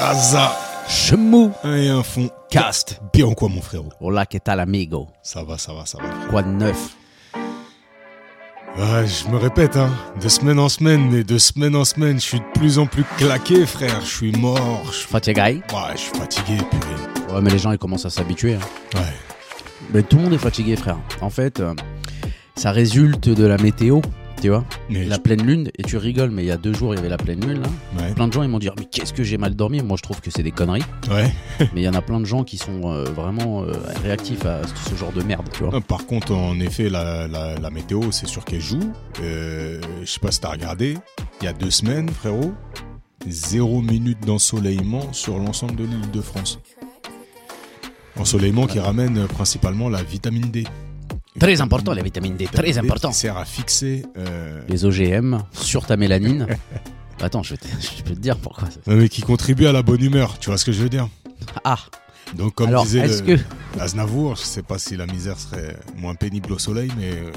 Raza Chemou et un fond. Cast. Bien quoi, mon frérot? Hola, que tal amigo? Ça va, ça va, ça va. Quoi de neuf? Ouais, je me répète, hein. De semaine en semaine, mais de semaine en semaine, je suis de plus en plus claqué, frère. Je suis mort. Je... Fatigué Ouais, je suis fatigué, purée. Ouais, mais les gens ils commencent à s'habituer. hein. Ouais. Mais tout le monde est fatigué, frère. En fait, euh, ça résulte de la météo, tu vois. Mais La pleine lune, et tu rigoles, mais il y a deux jours, il y avait la pleine lune, là. Ouais. Plein de gens, ils m'ont dit, mais qu'est-ce que j'ai mal dormi? Moi, je trouve que c'est des conneries. Ouais. mais il y en a plein de gens qui sont euh, vraiment euh, réactifs à ce genre de merde, tu vois. Non, Par contre, en effet, la, la, la météo, c'est sûr qu'elle joue. Euh, je sais pas si t'as regardé. Il y a deux semaines, frérot, zéro minute d'ensoleillement sur l'ensemble de l'île de France. Ensoleillement qui ramène euh, principalement la vitamine D. Très important, la vitamine D, très important. Sert à fixer. euh, Les OGM sur ta mélanine. Attends, je, peux te dire pourquoi. non, mais qui contribue à la bonne humeur. Tu vois ce que je veux dire? Ah, Donc, comme alors, disait le- que. Aznavour, je sais pas si la misère serait moins pénible au soleil, mais euh,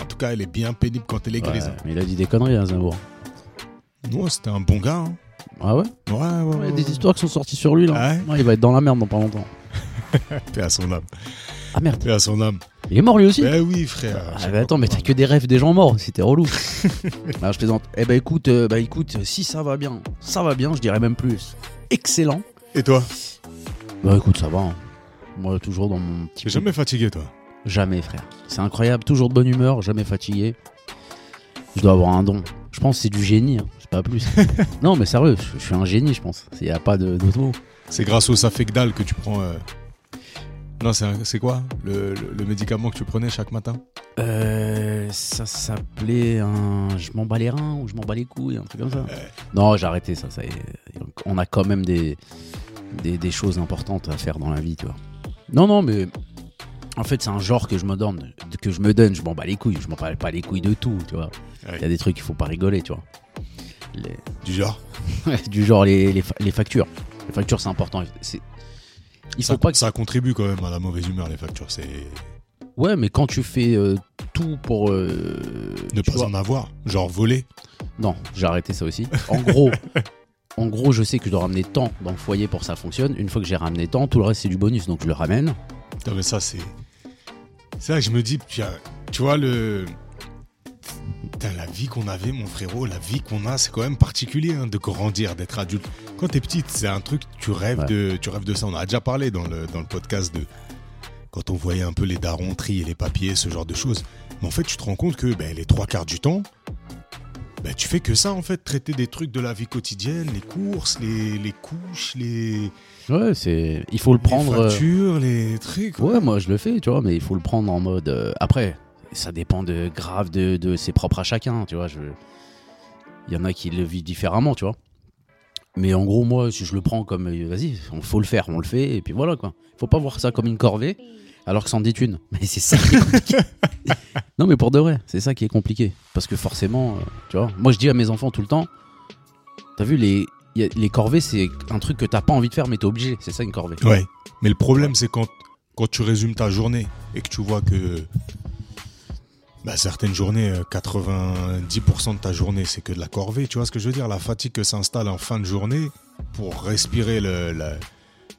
en tout cas, elle est bien pénible quand elle est Ouais, grise. mais il a dit des conneries, Zemmour. Non, c'était un bon gars. hein. Ah ouais? Ouais, ouais, Il y ouais. a des histoires qui sont sorties sur lui, là. Ouais? Ouais, il va être dans la merde dans pas longtemps. Paix à son âme. Ah merde, Paix à son âme. il est mort lui aussi Ben oui, frère. Ah, pas attends, mais t'as que des rêves des gens morts, t'es relou. Alors je plaisante. Eh ben écoute, euh, bah écoute, si ça va bien, ça va bien, je dirais même plus. Excellent. Et toi? Bah écoute, ça va. hein. Moi toujours dans mon petit. T'es jamais fatigué, toi? Jamais, frère. C'est incroyable, toujours de bonne humeur, jamais fatigué. Je dois avoir un don. Je pense que c'est du génie, hein, c'est pas plus. non, mais sérieux, je, je suis un génie, je pense. Il y a pas de- d'autre mot. C'est grâce au Safegdal que tu prends. euh, Non, c'est quoi le, le- le médicament que tu prenais chaque matin? Euh, ça s'appelait un. Je m'en bats les reins ou je m'en bats les couilles, un truc comme ça. Non, j'ai arrêté ça. ça est. On a quand même des, des, des choses importantes à faire dans la vie, tu vois. Non, non, mais. En fait, c'est un genre que je me donne. Que je me donne. Je m'en bats les couilles. Je m'en bats pas les couilles de tout, tu vois. Ouais. Il y a des trucs qu'il faut pas rigoler, tu vois. Les- Du genre? Du genre les, les, les factures. Les factures, c'est important. Ça, pas que ça contribue quand même à la mauvaise humeur, les factures. C'est Ouais, mais quand tu fais euh, tout pour. euh, ne pas vois- en avoir. Genre voler. Non, j'ai arrêté ça aussi. En gros, en gros, je sais que je dois ramener tant dans le foyer pour que ça fonctionne. Une fois que j'ai ramené tant, tout le reste c'est du bonus, donc je le ramène. Non, mais ça, c'est. C'est là que je me dis, as- tu vois, le. Putain, la vie qu'on avait, mon frérot, la vie qu'on a, c'est quand même particulier hein, de grandir, d'être adulte. Quand t'es petite, c'est un truc, tu rêves, Ouais. de, tu rêves de ça. On a déjà parlé dans le, dans le podcast de. Quand on voyait un peu les darons trier les papiers, ce genre de choses. Mais en fait, tu te rends compte que ben, les trois quarts du temps, ben, tu fais que ça, en fait, traiter des trucs de la vie quotidienne, les courses, les, les couches, les, Ouais, c'est. Il faut le prendre. les euh, factures, les trucs. Ouais, moi je le fais, tu vois, mais il faut le prendre en mode. euh, Après, ça dépend de grave de, de c'est propre à chacun, tu vois. Il y en a qui le vivent différemment, tu vois. Mais en gros, moi, si je le prends comme, euh, vas-y, on faut le faire, on le fait, et puis voilà quoi. Faut pas voir ça comme une corvée, alors que c'en est une. Mais c'est ça non, mais pour de vrai, c'est ça qui est compliqué. Parce que forcément, euh, tu vois, moi je dis à mes enfants tout le temps, t'as vu, les, les corvées, c'est un truc que t'as pas envie de faire, mais t'es obligé. C'est ça une corvée. Ouais. Mais le problème, c'est quand, quand tu résumes ta journée et que tu vois que bah, certaines journées, euh, 90% de ta journée, c'est que de la corvée. Tu vois ce que je veux dire? La fatigue que s'installe en fin de journée pour respirer le- la,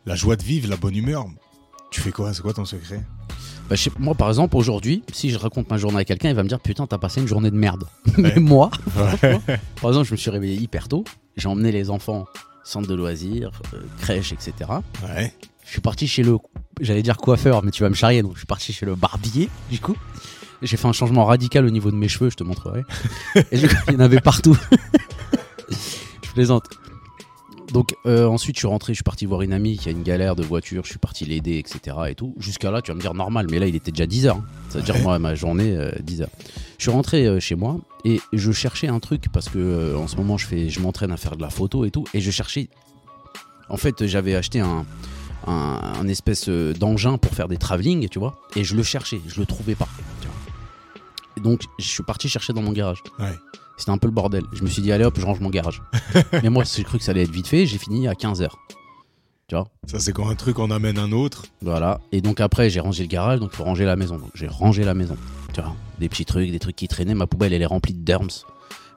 la joie de vivre, la bonne humeur. Tu fais quoi? C'est quoi ton secret? Bah, je sais- moi, par exemple, aujourd'hui, si je raconte ma journée à quelqu'un, il va me dire Putain, t'as passé une journée de merde. Mais moi, par exemple, je me suis réveillé hyper tôt. J'ai emmené les enfants centre de loisirs, euh, crèche, etc. Ouais. Je suis parti chez le. J'allais dire coiffeur, mais tu vas me charrier, donc je suis parti chez le barbier, du coup. J'ai fait un changement radical au niveau de mes cheveux, je te montrerai. Et je- il y en avait partout. je plaisante. Donc euh, ensuite je suis rentré, je suis parti voir une amie qui a une galère de voiture, je suis parti l'aider, etc. Et tout. Jusqu'à là, tu vas me dire normal, mais là il était déjà 10h. Ça veut dire Ouais. moi ma journée euh, 10h. Je suis rentré euh, chez moi et je cherchais un truc parce que euh, en ce moment je fais, je m'entraîne à faire de la photo et tout, et je cherchais. En fait, j'avais acheté un, un, un espèce d'engin pour faire des travelling, tu vois, et je le cherchais, je le trouvais pas. Donc je suis parti chercher dans mon garage. Ouais. C'était un peu le bordel. Je me suis dit, allez hop, je range mon garage. Mais moi, j'ai cru que ça allait être vite fait. J'ai fini à 15h. Tu vois? Ça, c'est quand un truc en amène un autre. Voilà. Et donc après, j'ai rangé le garage, donc il faut ranger la maison. Donc j'ai rangé la maison. Tu vois, des petits trucs, des trucs qui traînaient. Ma poubelle, elle est remplie de derms.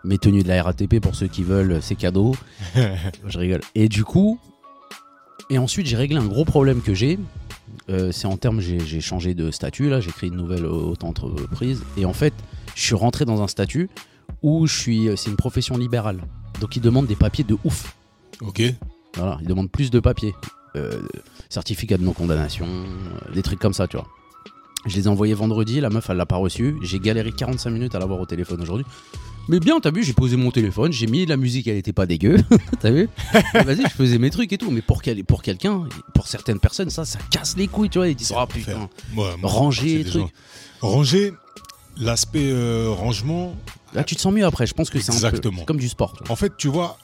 Mes tenues de la RATP, pour ceux qui veulent, c'est cadeau. je rigole. Et du coup, et ensuite, j'ai réglé un gros problème que j'ai. Euh, c'est en termes, j'ai changé de statut, là, j'ai créé une nouvelle auto-entreprise. Et en fait, je suis rentré dans un statut où je suis, c'est une profession libérale. Donc, ils demandent des papiers de ouf. Ok. Voilà, ils demandent plus de papiers. Euh, certificat de non-condamnation, euh, des trucs comme ça, tu vois. Je les ai envoyés vendredi, la meuf, elle l'a pas reçu. J'ai galéré 45 minutes à l'avoir au téléphone aujourd'hui. Mais bien, t'as vu, j'ai posé mon téléphone, j'ai mis la musique, elle était pas dégueu. t'as vu Vas-y, je faisais mes trucs et tout. Mais pour, quel- pour quelqu'un, pour certaines personnes, ça, ça casse les couilles, tu vois. Ils disent, oh putain. Ouais, Ranger, truc. Ranger, l'aspect euh, rangement. Là, tu te sens mieux après. Je pense que c'est un peu comme du sport. tu. En fait, tu vois,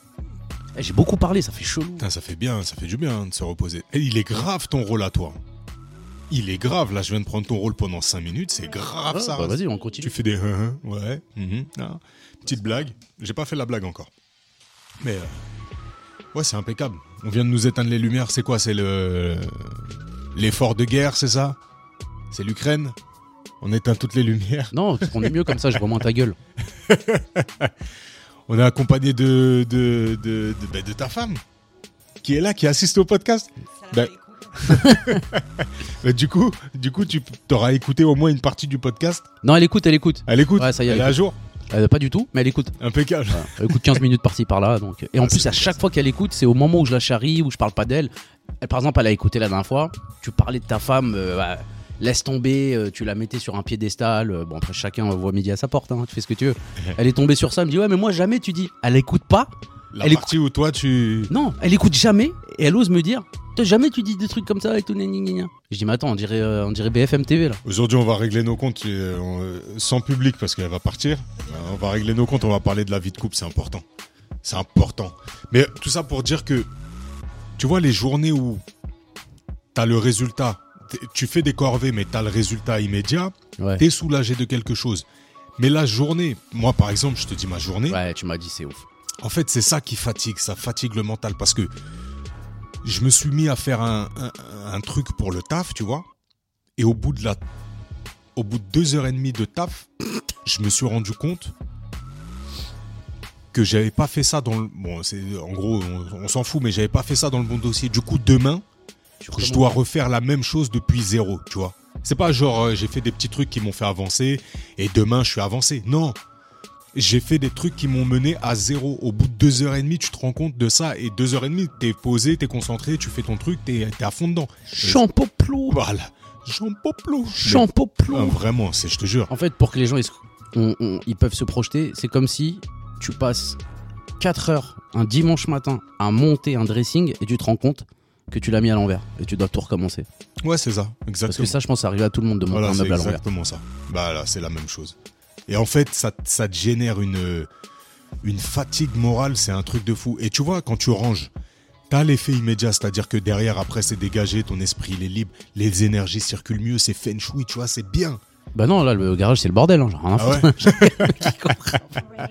Eh, J'ai beaucoup parlé, ça fait chelou. putain, ça fait bien, ça fait du bien de se reposer. Et il est grave ton rôle à toi. Il est grave. Là, je viens de prendre ton rôle pendant 5 minutes. C'est grave Ouais, ça. bah, Vas-y, on Tu continue. fais des hein, hein, ouais. mhm, ah. Petite blague. J'ai pas fait la blague encore. Mais euh, ouais, c'est impeccable. On vient de nous éteindre les lumières. C'est quoi C'est le l'effort de guerre, c'est ça? C'est l'Ukraine? On éteint toutes les lumières? Non, parce qu'on est mieux comme ça, je vois moins ta gueule. On est accompagné de de, de, de, bah, de ta femme qui est là, qui assiste au podcast. Ben, Bah, du coup, du coup, tu auras écouté au moins une partie du podcast? Non, elle écoute, elle écoute. Elle écoute? Ouais, ça y est, elle elle est à jour? Euh, pas du tout, mais elle écoute. Impeccable. Voilà. Elle écoute 15 minutes par-ci par-là. Donc... Et en Ah, plus, à chaque ça. fois qu'elle écoute, c'est au moment où je la charrie, où je parle pas d'elle. Elle, par exemple, elle a écouté la dernière fois. Tu parlais de ta femme, euh, ouais, laisse tomber, euh, tu la mettais sur un piédestal. bon, après, chacun voit midi à sa porte, hein, tu fais ce que tu veux. Elle est tombée sur ça, elle me dit Ouais, mais moi, jamais tu dis. Elle écoute pas. La Elle est- partie où toi tu Non, elle écoute jamais. Et elle ose me dire jamais tu dis des trucs comme ça et tout. gna, gna, gna, gna. Je dis Mais attends, on dirait, euh, on dirait BFM TV là. Aujourd'hui, on va régler nos comptes euh, sans public parce qu'elle va partir. Euh, On va régler nos comptes, on va parler de la vie de couple, c'est important. C'est important. Mais tout ça pour dire que, tu vois, les journées où t'as le résultat, tu fais des corvées, mais t'as le résultat immédiat, Ouais. t'es soulagé de quelque chose. Mais la journée, moi par exemple, je te dis ma journée, Ouais, tu m'as dit, c'est ouf. En fait, c'est ça qui fatigue, ça fatigue le mental parce que je me suis mis à faire un, un- un truc pour le taf, tu vois, et au bout de la, au bout de deux heures et demie de taf, je me suis rendu compte que j'avais pas fait ça dans le, bon, c'est, en gros, on, on s'en fout, mais j'avais pas fait ça dans le bon dossier. Du coup, demain, je dois refaire la même chose depuis zéro, tu vois. C'est pas genre euh, j'ai fait des petits trucs qui m'ont fait avancer et demain je suis avancé. Non, j'ai fait des trucs qui m'ont mené à zéro. Au bout de deux heures et demie, tu te rends compte de ça et deux heures et demie, t'es posé, t'es concentré, tu fais ton truc, t'es es à fond dedans. Champoplou Voilà, Jean Poplo. Champoplou Ah, vraiment, c'est, je te jure. En fait, pour que les gens ils, se- on- on- ils peuvent se projeter, c'est comme si tu passes 4 heures un dimanche matin à monter un dressing et tu te rends compte que tu l'as mis à l'envers et tu dois tout recommencer. Ouais, c'est ça, exactement. Parce que ça, je pense, ça arrive à tout le monde de monter Voilà, un meuble à l'envers. exactement ça. Bah là, c'est la même chose. Et en fait, ça, ça te génère une, une fatigue morale, c'est un truc de fou. Et tu vois, quand tu ranges, t'as l'effet immédiat, c'est-à-dire que derrière, après, c'est dégagé, ton esprit, il est libre, les énergies circulent mieux, c'est feng shui, tu vois, c'est bien. Bah non, là, le garage, c'est le bordel. Hein, j'ai rien à Ah foutre.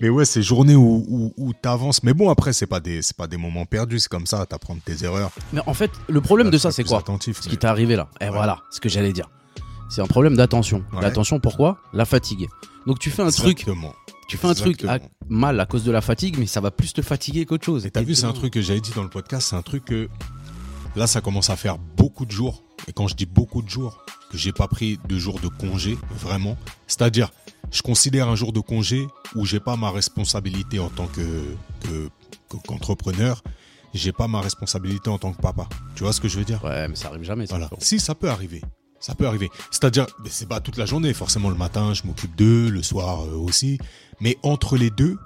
Mais ouais, ces journées où, où, où t'avances. Mais bon, après, c'est pas des, c'est pas des moments perdus, c'est comme ça, t'apprends de tes erreurs. Mais en fait, le problème de ça, c'est quoi attentif, Ce mais- qui t'est arrivé là. Et voilà, ce que j'allais dire. C'est un problème d'attention. Ouais. L'attention, pourquoi? La fatigue. Donc tu fais un truc, Exactement. tu fais un truc à- mal à cause de la fatigue, mais ça va plus te fatiguer qu'autre chose. Et t'as vu, c'est un truc que j'avais dit dans le podcast, c'est un truc que là, ça commence à faire beaucoup de jours. Et quand je dis beaucoup de jours, que j'ai pas pris de jours de congé, vraiment. C'est-à-dire, je considère un jour de congé où j'ai pas ma responsabilité en tant que- qu'entrepreneur, j'ai pas ma responsabilité en tant que papa. Tu vois ce que je veux dire? Ouais, mais ça arrive jamais. Ça. voilà. Si, ça peut arriver. Ça peut arriver. C'est-à-dire, c'est pas toute la journée. Forcément, le matin, je m'occupe d'eux, le soir euh, aussi. Mais entre les deux,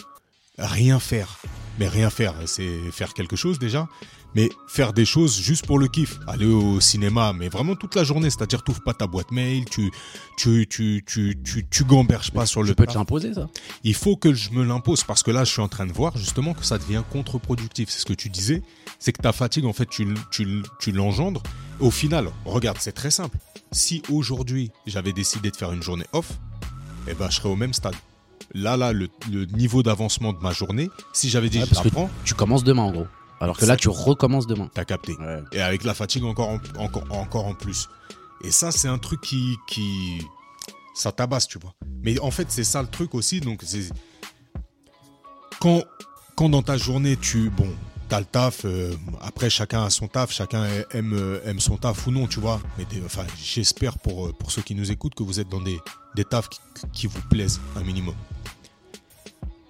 rien faire. Mais rien faire, c'est faire quelque chose déjà. Mais faire des choses juste pour le kiff. Aller au cinéma, mais vraiment toute la journée. C'est-à-dire, tu pas ta boîte mail, tu, tu, tu, tu, tu, tu gamberges pas sur Tu le peux taf. te l'imposer, ça Il faut que je me l'impose parce que là, je suis en train de voir justement que ça devient contre-productif. C'est ce que tu disais, c'est que ta fatigue, en fait, tu, tu, tu l'engendres. Au final, regarde, c'est très simple. Si aujourd'hui, j'avais décidé de faire une journée off, eh ben, je serais au même stade. Là, là, le, le niveau d'avancement de ma journée, si j'avais dit Ouais, je parce la que prends, tu commences demain, en gros. Alors que là, tu recommences demain. T'as capté. Et avec la fatigue encore en, encore, encore en plus. Et ça, c'est un truc qui, qui. Ça tabasse, tu vois. Mais en fait, c'est ça le truc aussi. Donc, c'est. Quand, quand dans ta journée, tu. Bon, t'as le taf. euh, après, chacun a son taf. Chacun aime, euh, aime son taf ou non, tu vois. Mais des- enfin, j'espère pour, euh, pour ceux qui nous écoutent que vous êtes dans des, des tafs qui, qui vous plaisent un minimum.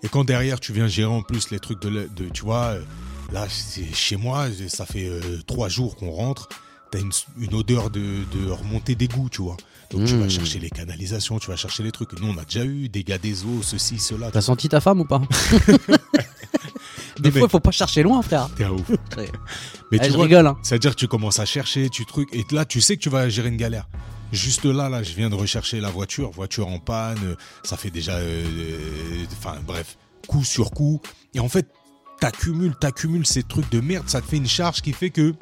Et quand derrière, tu viens gérer en plus les trucs de. de tu vois, là, c'est chez moi, ça fait euh, trois jours qu'on rentre. T'as une, une odeur de, de remontée d'égout, tu vois. Donc tu vas Mmh. chercher les canalisations, tu vas chercher les trucs. Nous, on a déjà eu des gars des eaux, ceci, cela. T'as senti ta femme ou pas? Des fois, faut pas chercher loin, frère. T'es un ouf. Mais tu je vois, rigole, hein. C'est-à-dire que tu commences à chercher, tu trucs, et là, tu sais que tu vas gérer une galère. Juste là, là, je viens de rechercher la voiture, voiture en panne, ça fait déjà, euh, euh, enfin bref, coup sur coup. Et en fait, t'accumules, t'accumules ces trucs de merde, ça te fait une charge qui fait que,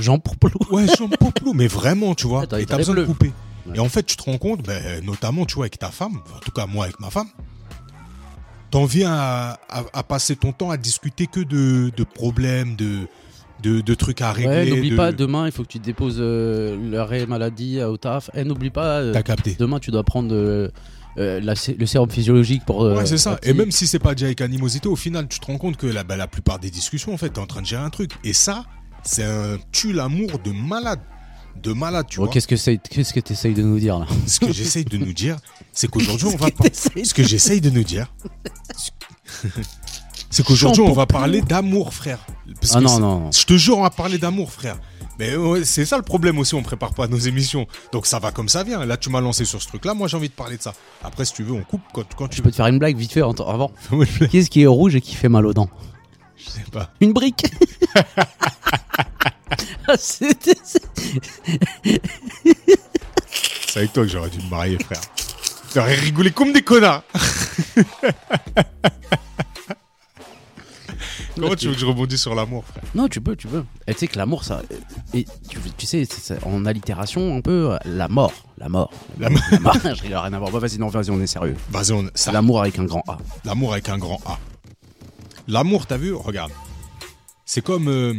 Jean Poupelou. ouais, j'en peux plus, mais vraiment, tu vois, Attends, et il t'as besoin de couper. Ouais. Et en fait, tu te rends compte, ben, notamment, tu vois, avec ta femme, en tout cas moi avec ma femme, t'en viens à, à- à passer ton temps à discuter que de, de problèmes, de, de, de trucs à régler. Ouais, n'oublie de- pas, demain, il faut que tu déposes euh, l'arrêt maladie au taf. Eh, n'oublie pas, euh, T'as capté. demain, tu dois prendre euh, la le sérum physiologique pour. Ouais, c'est ça. Et même si c'est pas déjà avec animosité, au final, tu te rends compte que la, bah, la plupart des discussions, en fait, t'es en train de gérer un truc. Et ça, c'est un tue l'amour de malade. De malade, tu Bon, vois. qu'est-ce que c'est Qu'est-ce que tu essayes de nous dire là Ce que j'essaye de nous dire, c'est qu'aujourd'hui, on va Qu'est-ce que pas. t'essayes Ce que j'essaye de nous dire, c'est qu'aujourd'hui, on va parler d'amour, frère. Parce Ah que non, non, non. Je te jure, on va parler d'amour, frère. Mais ouais, c'est ça le problème aussi, on prépare pas nos émissions. Donc ça va comme ça vient. Là, tu m'as lancé sur ce truc-là, moi j'ai envie de parler de ça. Après, si tu veux, on coupe quand, quand tu Je peux te faire une blague vite fait avant. veux. Qu'est-ce qui est rouge et qui fait mal aux dents? Sais pas. Une brique Ah, c'est- avec toi que j'aurais dû me marier, frère. J'aurais rigolé comme des connards. Comment tu veux que je rebondisse sur l'amour, frère? Non, tu peux, tu peux. Et tu sais que l'amour, ça. Et tu, tu sais, en allitération, un peu, euh, la mort. La mort. La mort. La mort. Je rigole, rien à voir. Bah, vas-y, non, vas-y, on est sérieux. Vas-y, on... L'amour avec un grand A. l'amour avec un grand A. L'amour, t'as vu Regarde. C'est comme. euh,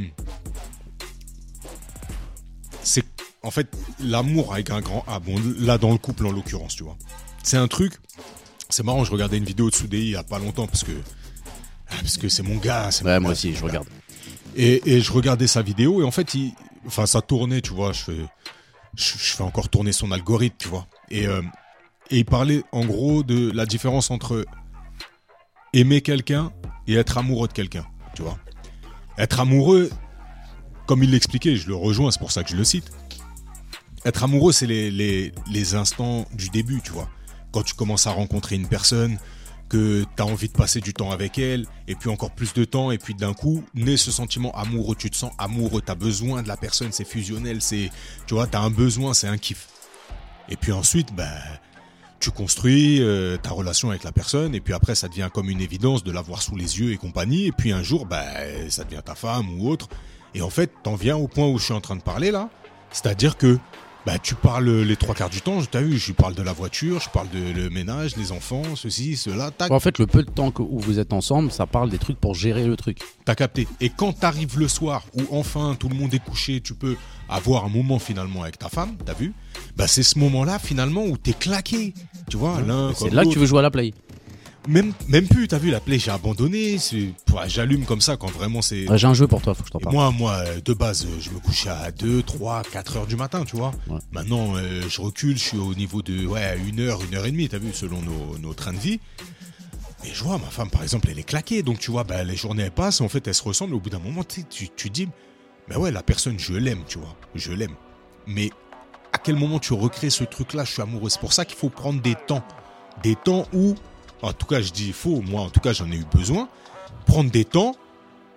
C'est. En fait, l'amour avec un grand A. Bon, là, dans le couple, en l'occurrence, tu vois. C'est un truc. C'est marrant, je regardais une vidéo de Soudei il y a pas longtemps parce que. ah, Parce que c'est mon gars. c'est Ouais, mon moi gars, aussi, je gars. regarde. Et, et je regardais sa vidéo et en fait, il, enfin, ça tournait, tu vois. Je fais, je, je fais encore tourner son algorithme, tu vois. Et, euh, et il parlait en gros de la différence entre aimer quelqu'un et être amoureux de quelqu'un, tu vois. Être amoureux, comme il l'expliquait, je le rejoins, c'est pour ça que je le cite. Être amoureux, c'est les, les, les instants du début, tu vois. Quand tu commences à rencontrer une personne, que tu as envie de passer du temps avec elle, et puis encore plus de temps, et puis d'un coup, naît ce sentiment amoureux, tu te sens amoureux, tu as besoin de la personne, c'est fusionnel, c'est, tu vois, tu as un besoin, c'est un kiff. Et puis ensuite, bah, tu construis euh, ta relation avec la personne, et puis après, ça devient comme une évidence de l'avoir sous les yeux et compagnie, et puis un jour, bah, ça devient ta femme ou autre. Et en fait, t'en viens au point où je suis en train de parler là, c'est-à-dire que bah, tu parles les trois quarts du temps, t'as vu, je parle de la voiture, je parle de le ménage, les enfants, ceci, cela, tac, En fait, le peu de temps que- où vous êtes ensemble, ça parle des trucs pour gérer le truc. T'as capté. Et quand t'arrives le soir où enfin tout le monde est couché, tu peux avoir un moment finalement avec ta femme, t'as vu Bah c'est ce moment-là finalement où t'es claqué. Tu vois, l'un C'est là que tu veux jouer à la play. Même, même plus, t'as vu, la play, j'ai abandonné. ouais, J'allume comme ça quand vraiment c'est. Ouais, J'ai un jeu pour toi, faut que je t'en parle. moi, moi, euh, de base, euh, je me couchais à 2, 3, 4 heures du matin, tu vois. Ouais. Maintenant, euh, je recule, je suis au niveau de, ouais, une heure, une heure et demie, t'as vu, selon nos, nos trains de vie. Et je vois, ma femme, par exemple, elle est claquée. Donc, tu vois, bah, les journées, elles passent. En fait, elles se ressemblent. Au bout d'un moment, tu, tu dis, mais ouais, la personne, je l'aime, tu vois. Je l'aime. Mais à quel moment tu recrées ce truc-là? Je suis amoureux. C'est pour ça qu'il faut prendre des temps. Des temps où, en tout cas, je dis faux. Moi, en tout cas, j'en ai eu besoin. Prendre des temps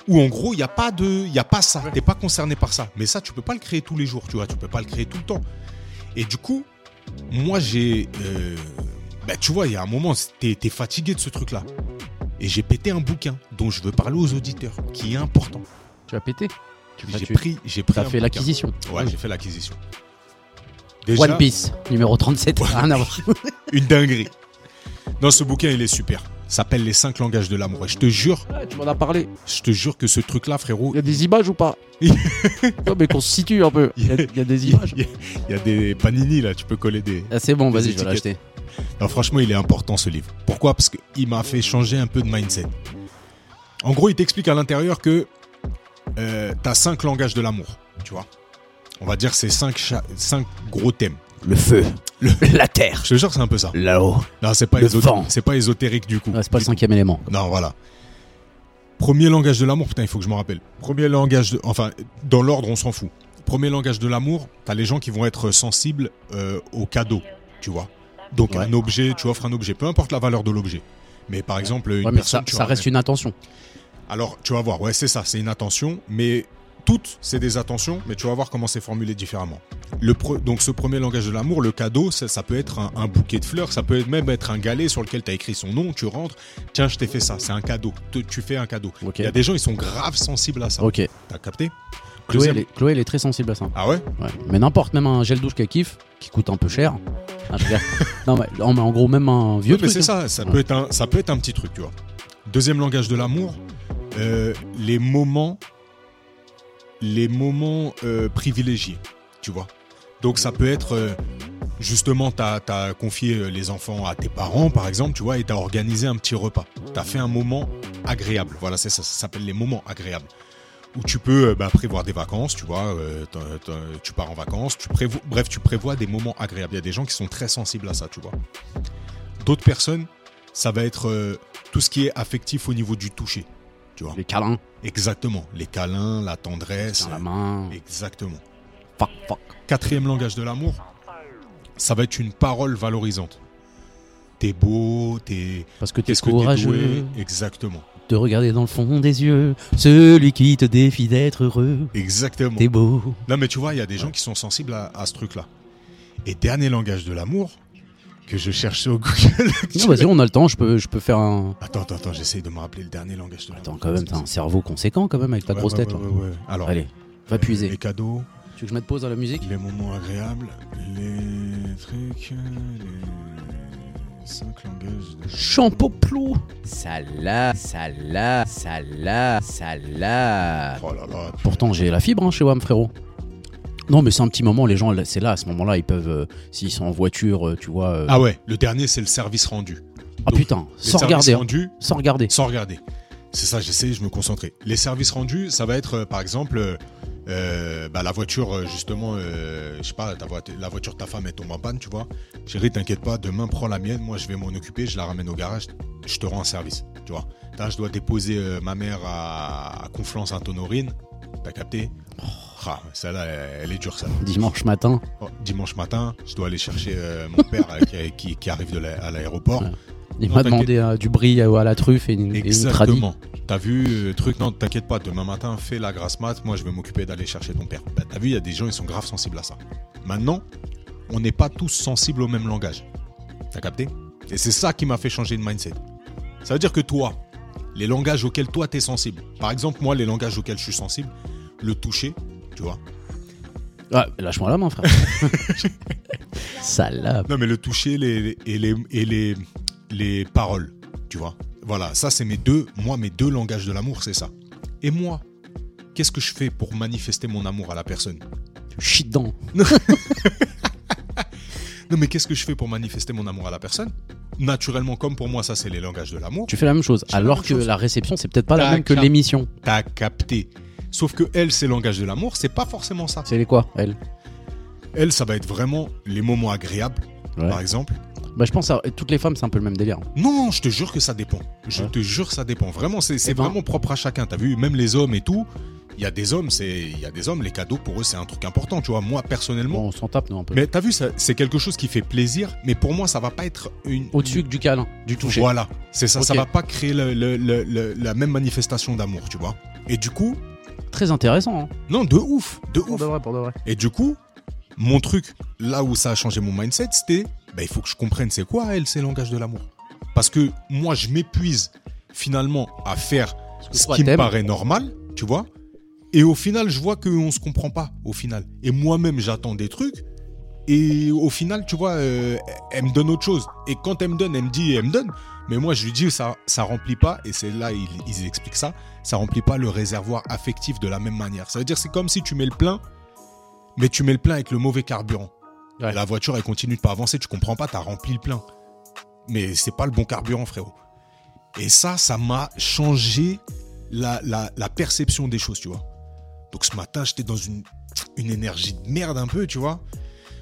où, en gros, il n'y a pas de, il y a pas ça. T'es pas concerné par ça. Mais ça, tu peux pas le créer tous les jours, tu vois. Tu peux pas le créer tout le temps. Et du coup, moi, j'ai, euh, bah, tu vois, il y a un moment, t'es es fatigué de ce truc-là. Et j'ai pété un bouquin dont je veux parler aux auditeurs, qui est important. Tu as pété Tu J'ai pris, j'ai pris. Un fait l'acquisition. Ouais, j'ai fait l'acquisition. Déjà, One Piece, numéro 37. Rien à voir. une dinguerie. Non, ce bouquin, il est super. s'appelle les 5 langages de l'amour. Et je te jure, Ouais, tu m'en as parlé. je te jure que ce truc-là, frérot, Il y a des images ou pas? Ouais, mais qu'on se situe un peu. Il y a, il y a des images. il y a- il y a des panini là, tu peux coller des. Ah, c'est bon, vas-y, je vais l'acheter. Non, franchement, il est important ce livre. Pourquoi? Parce qu'il m'a fait changer un peu de mindset. En gros, il t'explique à l'intérieur que euh, t'as 5 langages de l'amour, tu vois. On va dire c'est 5 cinq gros thèmes. Le feu, Le- la terre, Je te jure, c'est un peu ça. là-haut. Non, c'est pas, Le vent. c'est pas ésotérique du coup. C'est pas le cinquième élément. Non, voilà. Premier langage de l'amour, putain, il faut que je me rappelle. Premier langage de. Enfin, dans l'ordre, on s'en fout. Premier langage de l'amour, t'as les gens qui vont être sensibles euh, aux cadeaux, tu vois. Donc, Ouais. un objet, tu offres un objet, peu importe la valeur de l'objet. Mais par exemple, une Ouais, mais personne. ça, tu ça vas reste une attention. Alors, tu vas voir, ouais, c'est ça, c'est une attention, mais toutes, c'est des attentions, mais tu vas voir comment c'est formulé différemment. Le pre- donc, ce premier langage de l'amour, le cadeau, ça, ça peut être un, un bouquet de fleurs, ça peut même être un galet sur lequel tu as écrit son nom, tu rentres, tiens, je t'ai fait ça, c'est un cadeau, tu fais un cadeau. Il y a des gens, ils sont grave sensibles à ça. Ok. T'as capté? Chloé elle, est, Chloé, elle est très sensible à ça. Ah ouais? Ouais. Mais n'importe, même un gel douche qu'elle kiffe, qui coûte un peu cher. Ah, non, mais, non, mais en gros, même un vieux Ouais, mais c'est hein. ça, ça, Ouais. peut être un, ça peut être un petit truc, tu vois. Deuxième langage de l'amour, euh, les moments, les moments euh, privilégiés, tu vois. Donc ça peut être, euh, justement, tu as, confié euh, les enfants à tes parents, par exemple, tu vois, et tu as organisé un petit repas. Tu as fait un moment agréable, voilà, ça, ça s'appelle les moments agréables. Où tu peux bah, prévoir des vacances, tu vois, tu pars en vacances, bref, tu prévois des moments agréables. Il y a des gens qui sont très sensibles à ça, tu vois. D'autres personnes, ça va être tout ce qui est affectif au niveau du toucher. Tu vois Les câlins, Exactement. Les câlins, la tendresse. dans la main. Exactement. Fuck, fuck. Quatrième langage de l'amour, ça va être une parole valorisante. T'es beau, t'es. Parce que t'es que courageux doué Exactement. de regarder dans le fond des yeux celui qui te défie d'être heureux. Exactement. T'es beau. Non, mais tu vois, il y a des gens qui sont sensibles à, à ce truc-là. Et dernier langage de l'amour, que je cherche sur Google. Non, vas-y, on a le temps, je peux, je peux faire un. Attends, attends, attends, j'essaye de me rappeler le dernier langage de. Attends, quand même, t'as un cerveau conséquent quand même avec ta Ouais, grosse ouais, tête. ouais, là. ouais, ouais. Alors, Allez, va puiser. Les cadeaux, Tu veux que je mette pause à la musique? Les moments agréables, les trucs, les cinq langages de... Champoplou Salah, salah, salah, salah. Oh là là. Pourtant, j'ai la fibre hein, chez WAM, frérot. Non, mais c'est un petit moment, les gens, c'est là, à ce moment-là, ils peuvent, euh, s'ils sont en voiture, euh, tu vois. euh, Ah ouais, le dernier, c'est le service rendu. ah donc, putain, Les sans services regarder, hein, rendus, sans regarder. sans regarder. C'est ça, j'essaie, je me concentrer. Les services rendus, ça va être, euh, par exemple, euh, euh, bah, la voiture, euh, justement, euh, je sais pas, ta la voiture de ta femme, elle tombe en panne, tu vois. Chérie, t'inquiète pas, demain, prends la mienne, moi, je vais m'en occuper, je la ramène au garage, je te rends un service, tu vois. Là, je dois déposer euh, ma mère à, à Conflans-Sainte-Honorine, t'as capté? Ah, celle-là, elle, est dure, ça. Dimanche matin, Oh, dimanche matin, je dois aller chercher euh, mon père qui, qui- qui arrive de la- à l'aéroport. Ouais. il Non, m'a demandé euh, du brie euh, à la truffe et une, et une tradie. Exactement. T'as vu, euh, truc, non, t'inquiète pas, demain matin, fais la grasse mat, moi je vais m'occuper d'aller chercher ton père. Bah, t'as vu, il y a des gens, ils sont grave sensibles à ça. Maintenant, on n'est pas tous sensibles au même langage. T'as capté? Et c'est ça qui m'a fait changer de mindset. Ça veut dire que toi, les langages auxquels toi t'es sensible, par exemple, moi, les langages auxquels je suis sensible, le toucher, tu vois. Ah, lâche-moi la main, frère. Salope. Non, mais le toucher les, les- et, les, et les, les paroles, tu vois. Voilà, ça c'est mes deux, moi mes deux langages de l'amour, c'est ça. Et moi, qu'est-ce que je fais pour manifester mon amour à la personne? Tu chies dedans. Non, mais qu'est-ce que je fais pour manifester mon amour à la personne? Naturellement, comme pour moi, ça c'est les langages de l'amour. Tu fais la même chose. Je fais la Alors même que chose. la réception, c'est peut-être pas la Tac, même que tac. l'émission. T'as capté. Sauf que elle, c'est langage de l'amour, c'est pas forcément ça. C'est les quoi, elle Elle, ça va être vraiment les moments agréables, Ouais. par exemple. Bah, je pense à toutes les femmes, c'est un peu le même délire. Non, je te jure que ça dépend. Je Ouais. te jure, ça dépend. Vraiment, c'est Eh ben. vraiment propre à chacun. T'as vu, même les hommes et tout. Il y a des hommes, c'est il y a des hommes, les cadeaux pour eux c'est un truc important. Tu vois, moi personnellement. Bon, on s'en tape, nous, un peu. Mais t'as vu, c'est quelque chose qui fait plaisir. Mais pour moi, ça va pas être une. Au-dessus du câlin, du toucher. Voilà, c'est ça. Ça va pas créer le- le- le- le- la même manifestation d'amour, tu vois. Et du coup, Très intéressant. Hein. non, de ouf, de Pour ouf. de vrai, pour de vrai. Et du coup, mon truc, là où ça a changé mon mindset, c'était, bah, il faut que je comprenne c'est quoi, elle, ces langages de l'amour. Parce que moi, je m'épuise finalement à faire ce qui me paraît normal, tu vois. Et au final, je vois qu'on se comprend pas, au final. Et moi-même, j'attends des trucs. Et au final, tu vois, euh, elle me donne autre chose. Et quand elle me donne, elle me dit, elle me donne. Mais moi, je lui dis, ça, ça remplit pas, et c'est là, ils, ils expliquent ça, ça remplit pas le réservoir affectif de la même manière. Ça veut dire, c'est comme si tu mets le plein, mais tu mets le plein avec le mauvais carburant. Ouais. La voiture, elle continue de pas avancer, tu comprends pas, t'as rempli le plein. Mais c'est pas le bon carburant, frérot. Et ça, ça m'a changé la, la, la perception des choses, tu vois. Donc ce matin, j'étais dans une, une énergie de merde un peu, tu vois.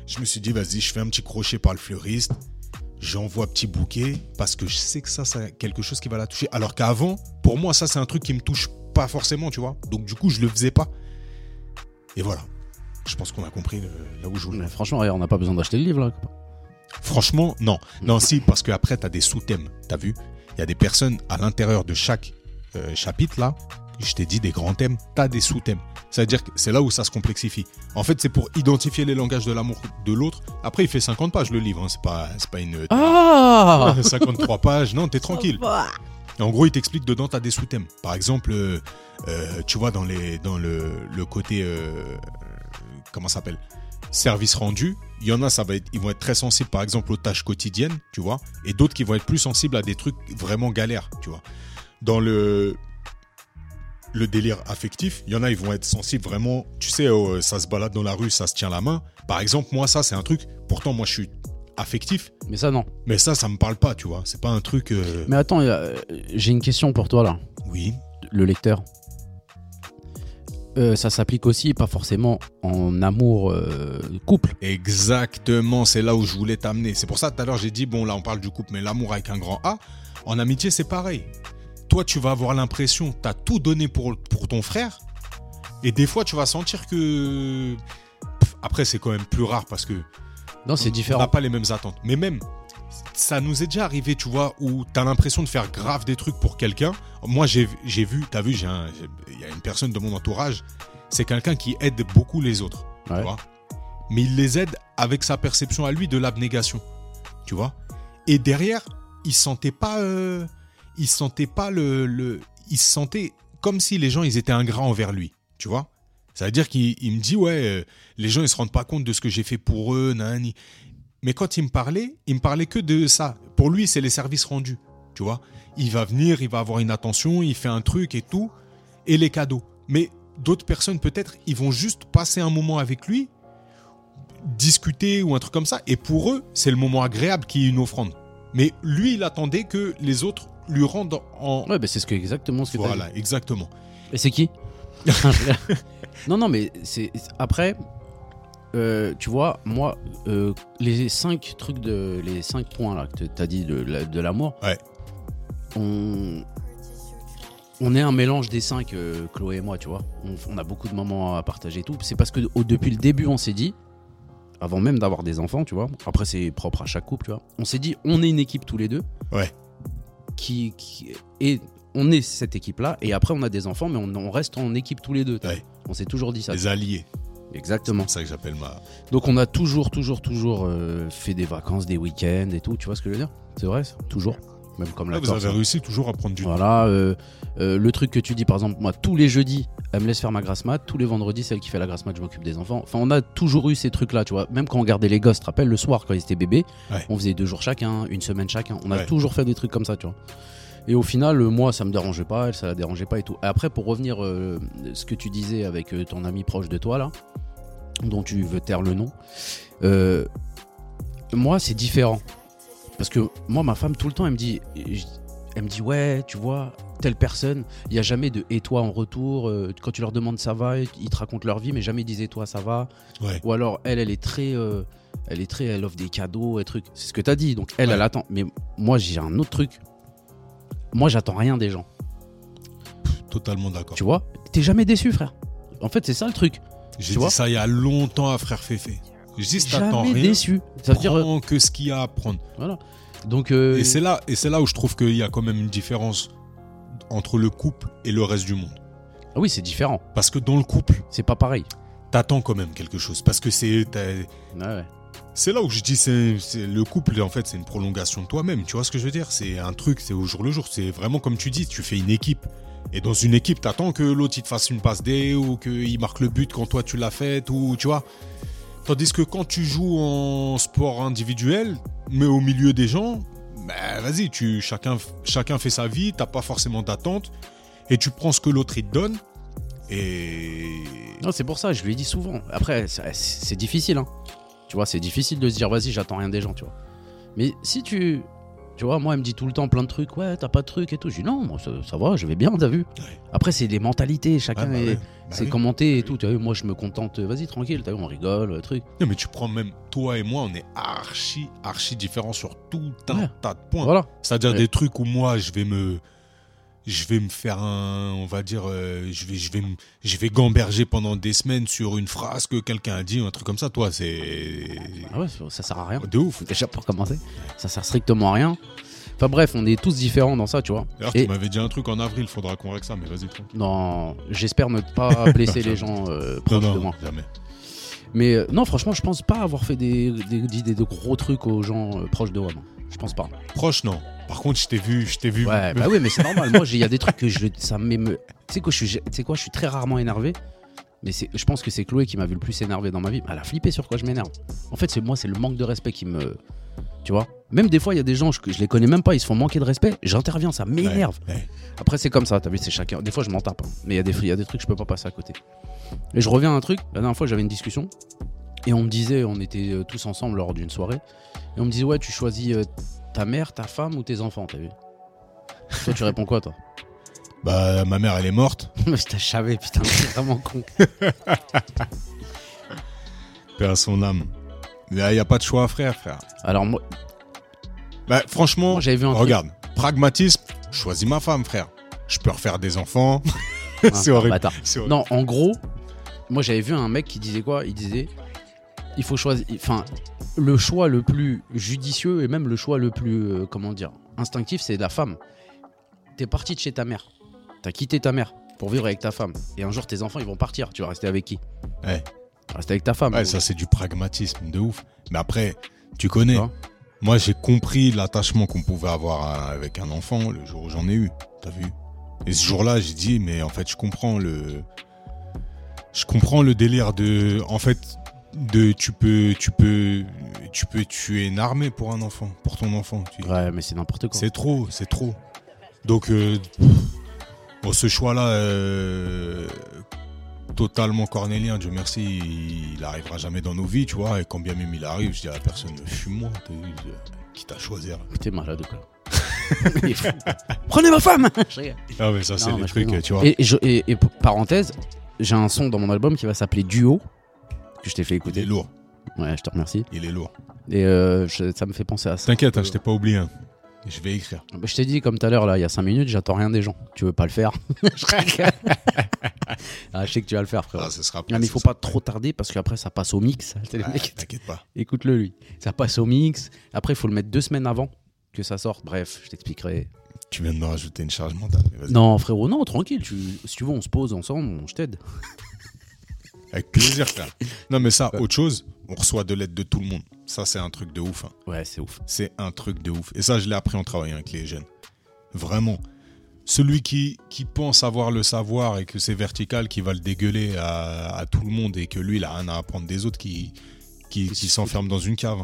Je me suis dit, vas-y, je fais un petit crochet par le fleuriste. J'envoie petit bouquet parce que je sais que ça, c'est quelque chose qui va la toucher. Alors qu'avant, pour moi, ça, c'est un truc qui me touche pas forcément, tu vois. Donc du coup, je le faisais pas. Et voilà. Je pense qu'on a compris le- là où je voulais. Mais franchement, on n'a pas besoin d'acheter le livre là. Franchement, non. Non, si, parce qu'après, tu as des sous-thèmes. T'as vu Il y a des personnes à l'intérieur de chaque euh, chapitre, là. Je t'ai dit des grands thèmes. Tu as des sous-thèmes. C'est-à-dire que c'est là où ça se complexifie. En fait, c'est pour identifier les langages de l'amour de l'autre. Après, il fait 50 pages le livre. hein. C'est pas, c'est pas une. Ah 53 pages. Non, t'es tranquille. Et en gros, il t'explique dedans, tu as des sous-thèmes. Par exemple, euh, euh, tu vois, dans, les, dans le, le côté. euh, comment ça s'appelle? Service rendu. Il y en a, ça va être, ils vont être très sensibles, par exemple, aux tâches quotidiennes, tu vois. Et d'autres qui vont être plus sensibles à des trucs vraiment galères, tu vois. Dans le. Le délire affectif, il y en a, ils vont être sensibles vraiment. Tu sais, oh, ça se balade dans la rue, ça se tient la main. Par exemple, moi, ça, c'est un truc. Pourtant, moi, je suis affectif. Mais ça, non. Mais ça, ça me parle pas, tu vois. C'est pas un truc. euh, Mais attends, euh, j'ai une question pour toi là, Oui. le lecteur. Euh, ça s'applique aussi, pas forcément en amour euh, couple. Exactement, c'est là où je voulais t'amener. C'est pour ça tout à l'heure j'ai dit bon là on parle du couple mais l'amour avec un grand A, en amitié c'est pareil. Toi tu vas avoir l'impression que tu as tout donné pour, pour ton frère et des fois tu vas sentir que Pff, après c'est quand même plus rare parce que Non, c'est on n'a différent. pas les mêmes attentes. Mais même ça nous est déjà arrivé, tu vois, où tu as l'impression de faire grave des trucs pour quelqu'un. Moi j'ai vu, tu as vu, un- il y a une personne de mon entourage, c'est quelqu'un qui aide beaucoup les autres tu vois. Mais il les aide avec sa perception à lui de l'abnégation, tu vois. Et derrière, il sentait pas, euh, il sentait pas le, le, il se sentait comme si les gens ils étaient ingrats envers lui, tu vois. Ça veut dire qu'il il me dit ouais, euh, les gens ils se rendent pas compte de ce que j'ai fait pour eux, nanani. Mais quand il me parlait, il me parlait que de ça. Pour lui, c'est les services rendus, tu vois. Il va venir, il va avoir une attention, il fait un truc et tout, et les cadeaux. Mais d'autres personnes, peut-être, ils vont juste passer un moment avec lui, discuter ou un truc comme ça, et pour eux, c'est le moment agréable qui est une offrande. Mais lui, il attendait que les autres lui rendent en... Ouais, bah, c'est ce que, exactement ce que voilà, exactement. Et c'est qui Non, non, mais c'est après. euh, tu vois, moi, euh, les cinq trucs de, les cinq points là que t'as dit de, de l'amour. Ouais. On, on est un mélange des cinq, euh, Chloé et moi, tu vois. On, on a beaucoup de moments à partager et tout. C'est parce que au- depuis le début, on s'est dit, avant même d'avoir des enfants, tu vois. Après, c'est propre à chaque couple, tu vois. On s'est dit, on est une équipe tous les deux. Ouais. Qui, qui et on est cette équipe-là. Et après, on a des enfants, mais on, on reste en équipe tous les deux. Ouais. On s'est toujours dit ça. Les alliés. Exactement. C'est ça que j'appelle ma... Donc on a toujours, toujours, toujours euh, fait des vacances, des week-ends et tout. Tu vois ce que je veux dire? C'est vrai, ça? Toujours. Même comme la vous Corse, avez hein. réussi toujours à prendre du... Voilà. euh, euh, le truc que tu dis, par exemple, moi, tous les jeudis, elle me laisse faire ma grasse mat. Tous les vendredis, c'est elle qui fait la grasse mat, je m'occupe des enfants. Enfin, on a toujours eu ces trucs-là, tu vois. Même quand on gardait les gosses, tu te rappelles, le soir, quand ils étaient bébés, Ouais. on faisait deux jours chacun, une semaine chacun. On a Ouais. toujours fait des trucs comme ça, tu vois. Et au final, euh, moi, ça me dérangeait pas, elle, ça la dérangeait pas et tout. Et après, pour revenir, euh, ce que tu disais avec ton ami proche de toi, là, dont tu veux taire le nom, euh, moi, c'est différent. Parce que moi, ma femme, tout le temps, elle me dit, elle me dit ouais, tu vois, telle personne, il n'y a jamais de et toi en retour. euh, quand tu leur demandes ça va, ils te racontent leur vie, mais jamais ils disent et toi ça va. Ouais. Ou alors elle, elle est très, euh, elle est très, elle offre des cadeaux et trucs. C'est ce que t'as dit. Donc elle, Ouais. elle attend. Mais moi, j'ai un autre truc. Moi, j'attends rien des gens. Totalement d'accord. Tu vois? T'es jamais déçu, frère. En fait, c'est ça le truc. J'ai tu dit vois? ça il y a longtemps à Frère Féfé. Je dis si t'attends Jamais rien, déçu. Ça veut dire, euh, que ce qu'il y a à prendre. voilà. Donc, euh, Et c'est là, et c'est là où je trouve qu'il y a quand même une différence entre le couple et le reste du monde. ah oui, c'est différent. Parce que dans le couple, C'est pas pareil. t'attends quand même quelque chose. Parce que c'est, t'as- Ouais, ouais. c'est là où je dis, c'est, c'est- le couple, en fait, c'est une prolongation de toi-même. Tu vois ce que je veux dire? C'est un truc, c'est au jour le jour. C'est vraiment comme tu dis, tu fais une équipe. Et dans une équipe, t'attends que l'autre il te fasse une passe D ou qu'il marque le but quand toi tu l'as fait ou tu vois. Tandis que quand tu joues en sport individuel, mais au milieu des gens, bah, vas-y, tu chacun fait sa vie, t'as pas forcément d'attente et tu prends ce que l'autre il te donne et Non, c'est pour ça, je lui dit souvent. Après, c'est difficile, hein. Tu vois, c'est difficile de se dire, vas-y, j'attends rien des gens, tu vois. Mais si tu. Tu vois, moi, elle me dit tout le temps plein de trucs, ouais, t'as pas de trucs et tout. Je dis, non, moi, ça, ça va, je vais bien, t'as vu. Ouais. Après, c'est des mentalités, chacun Ah, bah est. bah c'est oui. commenté et tout. Tu vois, moi, je me contente, vas-y, tranquille, t'as vu, on rigole, euh, truc. Non, mais tu prends même toi et moi, on est archi archi différents sur tout un Ouais. tas de points. Voilà. C'est-à-dire Ouais. des trucs où moi je vais me je vais me faire un on va dire euh, je vais je vais je vais gamberger pendant des semaines sur une phrase que quelqu'un a dit un truc comme ça toi c'est Ah ouais, ça sert à rien. de ouf. Déjà pour commencer, ça sert strictement à rien. Enfin bref, on est tous différents dans ça, tu vois. D'ailleurs Et- tu m'avais dit un truc en avril, faudra qu'on règle ça mais vas-y. Non, j'espère ne pas blesser les gens euh, Non proches de non, moi. jamais. Mais euh, non, franchement, je pense pas avoir fait des, des, des- de gros trucs aux gens euh, proches de moi. Je pense pas. Proche non. Par contre, je t'ai vu, je t'ai vu. Ouais, bah oui, mais c'est normal. Moi, il y a des trucs que je, ça m'émeut. Tu sais quoi, je suis, quoi, je suis très rarement énervé. Mais je pense que c'est Chloé qui m'a vu le plus énervé dans ma vie. Elle a flippé sur quoi je m'énerve. En fait, c'est moi, c'est le manque de respect qui me, tu vois. Même des fois, il y a des gens je, je les connais même pas, ils se font manquer de respect. J'interviens, ça m'énerve. Ouais, ouais. Après, c'est comme ça, t'as vu, c'est chacun. Des fois, je m'en tape. hein. Mais il y, a des- il y a des trucs, je peux pas passer à côté. Et je reviens à un truc. La dernière fois, j'avais une discussion. Et on me disait, on était euh, tous ensemble lors d'une soirée. Et on me disait, ouais, tu choisis euh, ta mère, ta femme ou tes enfants, t'as vu? Toi, tu réponds quoi, toi? Bah ma mère elle est morte. Mais je t'ai chavé, putain, c'est vraiment con. À son âme. Il y a, pas de choix frère frère. Alors, moi, Bah franchement, j'avais vu un truc. regarde, pragmatisme, je choisis ma femme frère. Je peux refaire des enfants. Ah, c'est horrible. bâtard. C'est horrible. Non, en gros, moi j'avais vu un mec qui disait quoi? Il disait il faut choisir. Enfin, le choix le plus judicieux et même le choix le plus, euh, comment dire, instinctif, c'est la femme. T'es parti de chez ta mère. T'as quitté ta mère pour vivre avec ta femme. Et un jour, tes enfants, ils vont partir. Tu vas rester avec qui? Ouais. Tu vas rester avec ta femme. Ouais, ça c'est du pragmatisme de ouf. Mais après, tu connais. Moi, j'ai compris l'attachement qu'on pouvait avoir avec un enfant le jour où j'en ai eu. T'as vu? Et ce jour-là, j'ai dit, mais en fait, je comprends le, je comprends le délire de, en fait, de, tu peux, tu peux, tu peux tuer une armée pour un enfant, pour ton enfant. Tu- Ouais, mais c'est n'importe quoi. C'est trop, c'est trop. Donc, euh, bon, ce choix-là, euh, totalement cornélien, Dieu merci, il arrivera jamais dans nos vies, tu vois. Et quand bien même il arrive, je dis à la personne, fuis-moi, t'as vu, euh, qui t'a choisi. là. T'es malade ou quoi Il. Prenez ma femme. Ah, mais ça, c'est je trucs, tu vois. Et, et je- et- et parenthèse, j'ai un son dans mon album qui va s'appeler Duo, que je t'ai fait Il est écouter. lourd, Ouais, je te remercie. il est lourd. Et euh, je- ça me fait penser à ça. T'inquiète, hein, je t'ai pas oublié. hein. Je vais écrire. Bah, Je t'ai dit comme tout à l'heure, là, il y a 5 minutes, j'attends rien des gens. Tu veux pas le faire? Je rigole. ah, je sais que tu vas le faire, frère. Ah, ce sera Non, mais il faut pas trop tarder parce qu'après ça passe au mix. C'est le Ah, mec- T'inquiète pas. Écoute-le lui. Ça passe au mix. Après, il faut le mettre deux semaines avant que ça sorte. Bref, je t'expliquerai. Tu viens de me rajouter une charge mentale. mais vas-y. Non, frérot, non, tranquille. Tu... Si tu veux, on se pose ensemble, je t'aide. Avec plaisir, frère. Non, mais ça, autre chose, on reçoit de l'aide de tout le monde. Ça, c'est un truc de ouf. hein. Ouais, c'est ouf. C'est un truc de ouf. Et ça, je l'ai appris en travaillant avec les jeunes. Vraiment. Celui qui, qui pense avoir le savoir et que c'est vertical, qui va le dégueuler à, à tout le monde et que lui, il a rien à apprendre des autres, qui, qui, qui s'enferme dans une cave.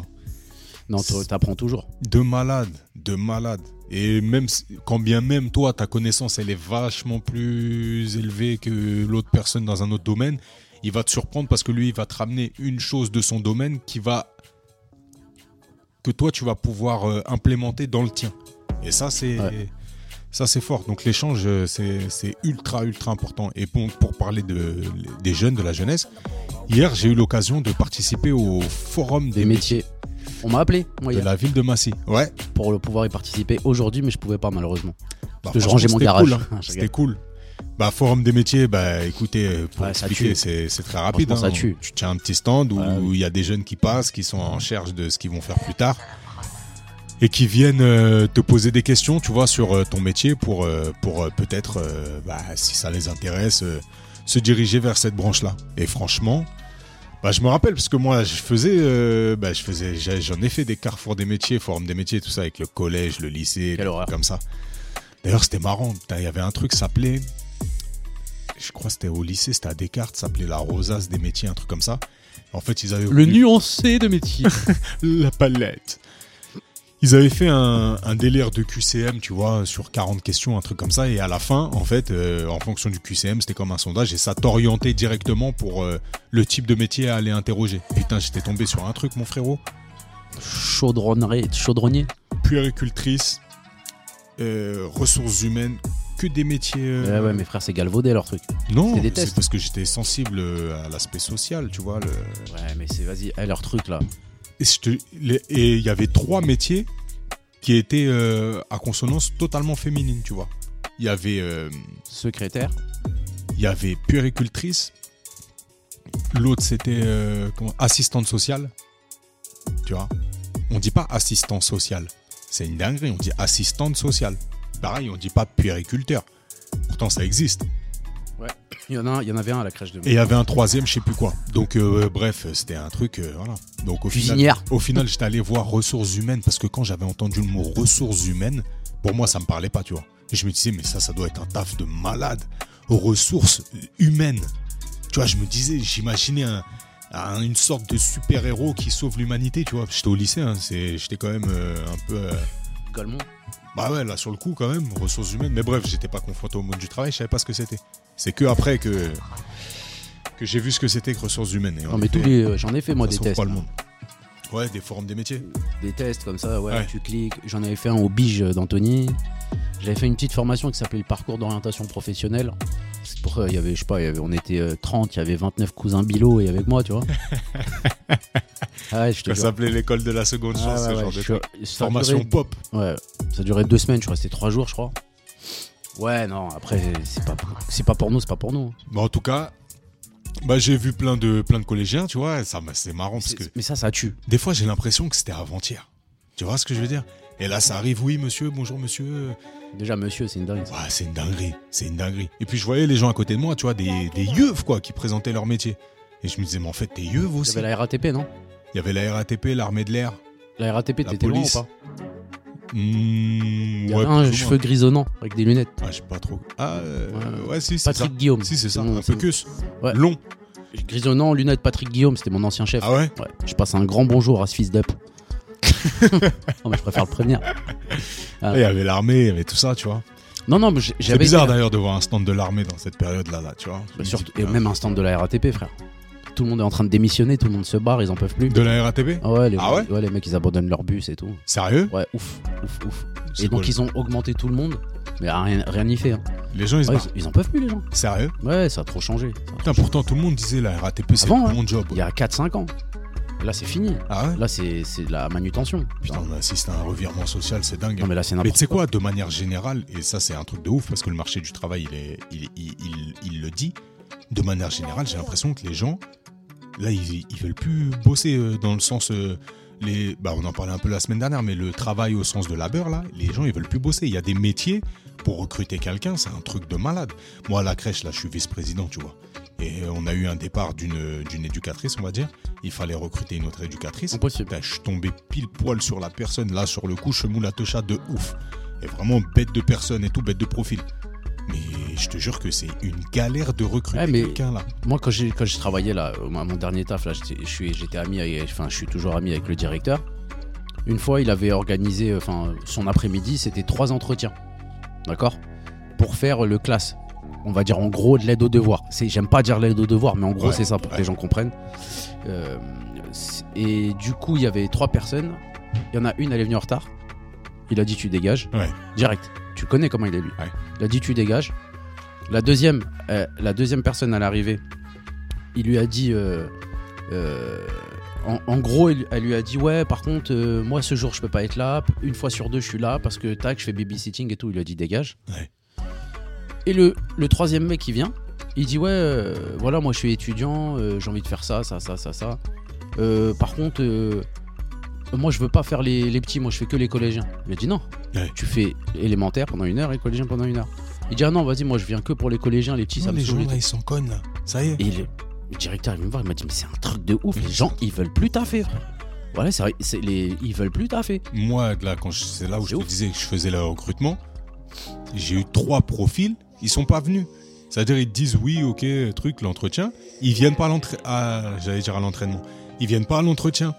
Non, t- t'apprends toujours. De malade, de malade. Et même quand bien même toi, ta connaissance, elle est vachement plus élevée que l'autre personne dans un autre domaine, il va te surprendre parce que lui, il va te ramener une chose de son domaine qui va que toi, tu vas pouvoir euh, implémenter dans le tien. Et ça, c'est Ouais. ça, c'est fort. Donc l'échange, euh, c'est ultra, ultra important. Et pour, pour parler de, des jeunes, de la jeunesse, hier, j'ai eu l'occasion de participer au forum des, Des métiers. On m'a appelé, moi, de hier, la ville de Massy. Ouais. pour le pouvoir y participer aujourd'hui, mais je pouvais pas, malheureusement. Bah, que je rangeais mon c'était garage. cool, hein. Ah. Bah, forum des métiers, bah, écoutez, euh, pour Ouais, expliquer, c'est c'est très rapide. Hein. ça tue. Tu tiens un petit stand où Ouais, il y a des jeunes qui passent, qui sont en recherche de ce qu'ils vont faire plus tard. Et qui viennent euh, te poser des questions, tu vois, sur euh, ton métier pour, euh, pour peut-être, bah, si ça les intéresse, se diriger vers cette branche-là. Et franchement, bah, je me rappelle parce que moi, je faisais, bah, je faisais, j'en ai fait des carrefours des métiers, forum des métiers, tout ça avec le collège, le lycée, comme ça. D'ailleurs, c'était marrant. Il y avait un truc qui s'appelait, je crois que c'était au lycée, c'était à Descartes, ça s'appelait la rosace des métiers, un truc comme ça. En fait, ils avaient Le voulu- nuancé de métier. la palette. Ils avaient fait un, un délire de QCM, tu vois, sur 40 questions, un truc comme ça, et à la fin, en fait, euh, en fonction du QCM, c'était comme un sondage, et ça t'orientait directement pour euh, le type de métier à aller interroger. Putain, j'étais tombé sur un truc, mon frérot. Chaudronnerie, chaudronnier. Puéricultrice, euh, ressources humaines, que des métiers. euh, Ouais, ouais, mes frères, c'est galvaudé leur truc. non, c'est parce que j'étais sensible euh, à l'aspect social, tu vois. Le... Ouais, mais c'est, vas-y, eh, leur truc là. Et il y avait trois métiers qui étaient euh, à consonance totalement féminine, tu vois. Il y avait, euh, Secrétaire. il y avait puéricultrice. L'autre c'était assistante sociale, tu vois? On dit pas assistant social, c'est une dinguerie. On dit assistante sociale. Pareil, on dit pas puériculteur. Pourtant, ça existe. Il y en a un, il y en avait un à la crèche de Et il y avait un troisième, je sais plus quoi. Donc, euh, bref, c'était un truc, euh, voilà. Donc, au final, Cuisinière. au final, j'étais allé voir ressources humaines parce que quand j'avais entendu le mot ressources humaines, pour moi, ça me parlait pas, tu vois. Et je me disais, mais ça, ça doit être un taf de malade. Ressources humaines. Tu vois, je me disais, j'imaginais un, un- une sorte de super-héros qui sauve l'humanité, tu vois. J'étais au lycée, hein, j'étais quand même euh, un peu. Euh, Golemont. bah ouais, là sur le coup quand même, ressources humaines. Mais bref, j'étais pas confronté au monde du travail, je savais pas ce que c'était. C'est que après que que j'ai vu ce que c'était que ressources humaines. Et en Non, mais tous les, euh, j'en ai fait moi des tests. pas le monde. Ouais, des forums des métiers. Des tests comme ça, ouais, Ouais. tu cliques. J'en avais fait un au Bige d'Anthony. J'avais fait une petite formation qui s'appelait le parcours d'orientation professionnelle. C'est pour ça, il y avait, je sais pas, il y avait, on était euh, 30, il y avait 29 cousins Bilo et avec moi, tu vois. ah ouais, je te Ça s'appelait l'école de la seconde Ah chance, ouais, genre de truc. Formation duré- pop. Ouais, ça durait deux semaines, je suis resté trois jours, je crois. Ouais, non, après, c'est pas, c'est pas pour nous, c'est pas pour nous. Mais en tout cas, bah j'ai vu plein de plein de collégiens, tu vois. Ça, c'est marrant parce que Mais ça, ça tue. des fois j'ai l'impression que c'était avant-hier. Tu vois ce que je veux dire? Et là, ça arrive. Oui, monsieur. Bonjour, monsieur. Déjà, monsieur, c'est une dingue. ça. Ouais, c'est une dinguerie, c'est une dinguerie. Et puis je voyais les gens à côté de moi, tu vois, des, des yeux, quoi, qui présentaient leur métier. Et je me disais, mais en fait, t'es yeux Il y aussi. avait la RATP, non? Il y avait la RATP, l'armée de l'air. La RATP, La t'étais loin ou police. pas? Mmh, Il y ouais, un moins. grisonnant avec des lunettes. Ah, je sais pas trop. Ah, euh, Ouais. ouais, si, c'est ça. Patrick Guillaume. Si, c'est ça. Mon- un peu Ouais. long. Grisonnant, lunettes, Patrick Guillaume, c'était mon ancien chef. Ah ouais? Ouais, je passe un grand bonjour à ce fils d'up. non, mais je préfère le prévenir. Ah. Et Il y avait l'armée, il y avait tout ça, tu vois. Non, non, mais C'est bizarre été- d'ailleurs de voir un stand de l'armée dans cette période-là, là, tu vois. Bah, surtout, et même un stand de la RATP, frère. Tout le monde est en train de démissionner, tout le monde se barre, ils en peuvent plus. De la RATP Ah ouais, les, Ah ouais? les mecs, ils abandonnent leur bus et tout. Sérieux? Ouais, ouf, ouf, ouf. Et donc, ils ont augmenté tout le monde, mais rien rien n'y fait. hein. Les gens, ils Ouais, ils, ils en peuvent plus, les gens. Sérieux? Ouais, ça a trop changé. A trop Putain, changé. pourtant, tout le monde disait la RATP, c'est le hein. job. Il y a 4-5 ans. Là, c'est fini. Ah ouais Là, c'est c'est de la manutention. Putain, on assiste à un revirement social, c'est dingue. Non, mais là, c'est Mais tu sais quoi, de manière générale, et ça c'est un truc de ouf parce que le marché du travail, il, est, il, il, il- il le dit, de manière générale, j'ai l'impression que les gens, là, ils, ils veulent plus bosser euh, dans le sens... euh, les, bah, on en parlait un peu la semaine dernière, mais le travail au sens de labeur, là, les gens, ils veulent plus bosser. Il y a des métiers, pour recruter quelqu'un, c'est un truc de malade. Moi, à la crèche, là, je suis vice-président, tu vois. Et euh, on a eu un départ d'une éducatrice, on va dire. Il fallait recruter une autre éducatrice. Impossible. Je suis tombé pile poil sur la personne, là, sur le coup, je moule de ouf. Et vraiment bête de personne et tout, bête de profil. Mais je te jure que c'est une galère de recruter Ouais, quelqu'un, là. Moi, quand j'ai quand j'ai travaillé là, à mon dernier taf, là, j'étais- je suis- j'étais ami, avec- enfin, je suis toujours ami avec le directeur. Une fois, il avait organisé, enfin, son après-midi, c'était trois entretiens, d'accord, pour faire le classe. On va dire en gros de l'aide aux devoirs. J'aime pas dire l'aide aux devoirs, mais en gros Ouais, c'est ça pour que les gens comprennent. Euh, et du coup, il y avait trois personnes. Il y en a une, elle est venue en retard. Il a dit tu dégages. Ouais. Direct. Tu connais comment il est lui. Il a dit tu dégages. La deuxième, euh, la deuxième personne à l'arrivée, il lui a dit. euh, en, en gros, elle, elle lui a dit ouais. Par contre, euh, moi ce jour je peux pas être là. Une fois sur deux, je suis là parce que tac, je fais babysitting et tout. Il lui a dit dégage. Ouais. Et le, le troisième mec qui vient, il dit ouais, euh, voilà, moi je suis étudiant, euh, j'ai envie de faire ça, ça, ça, ça, ça. Par contre, moi je veux pas faire les, les petits, moi je fais que les collégiens. Il a dit non, Ouais. tu fais élémentaire pendant une heure et collégien pendant une heure. Il dit ah non, vas-y, moi je viens que pour les collégiens, les petits, ça Non, me les gens, là, ils cognent, là. Ça y est. Et le directeur il vient me voir, il m'a dit mais c'est un truc de ouf, les gens ils veulent plus taffer. Voilà, c'est vrai, c'est les, ils veulent plus taffer. Moi, là, quand je- c'est là où C'est je te disais que je faisais le recrutement, j'ai eu trois profils, ils sont pas venus. C'est-à-dire, ils disent oui, ok, truc, l'entretien. Ils viennent pas à l'entraînement. J'allais dire à l'entraînement. Ils viennent pas à l'entretien.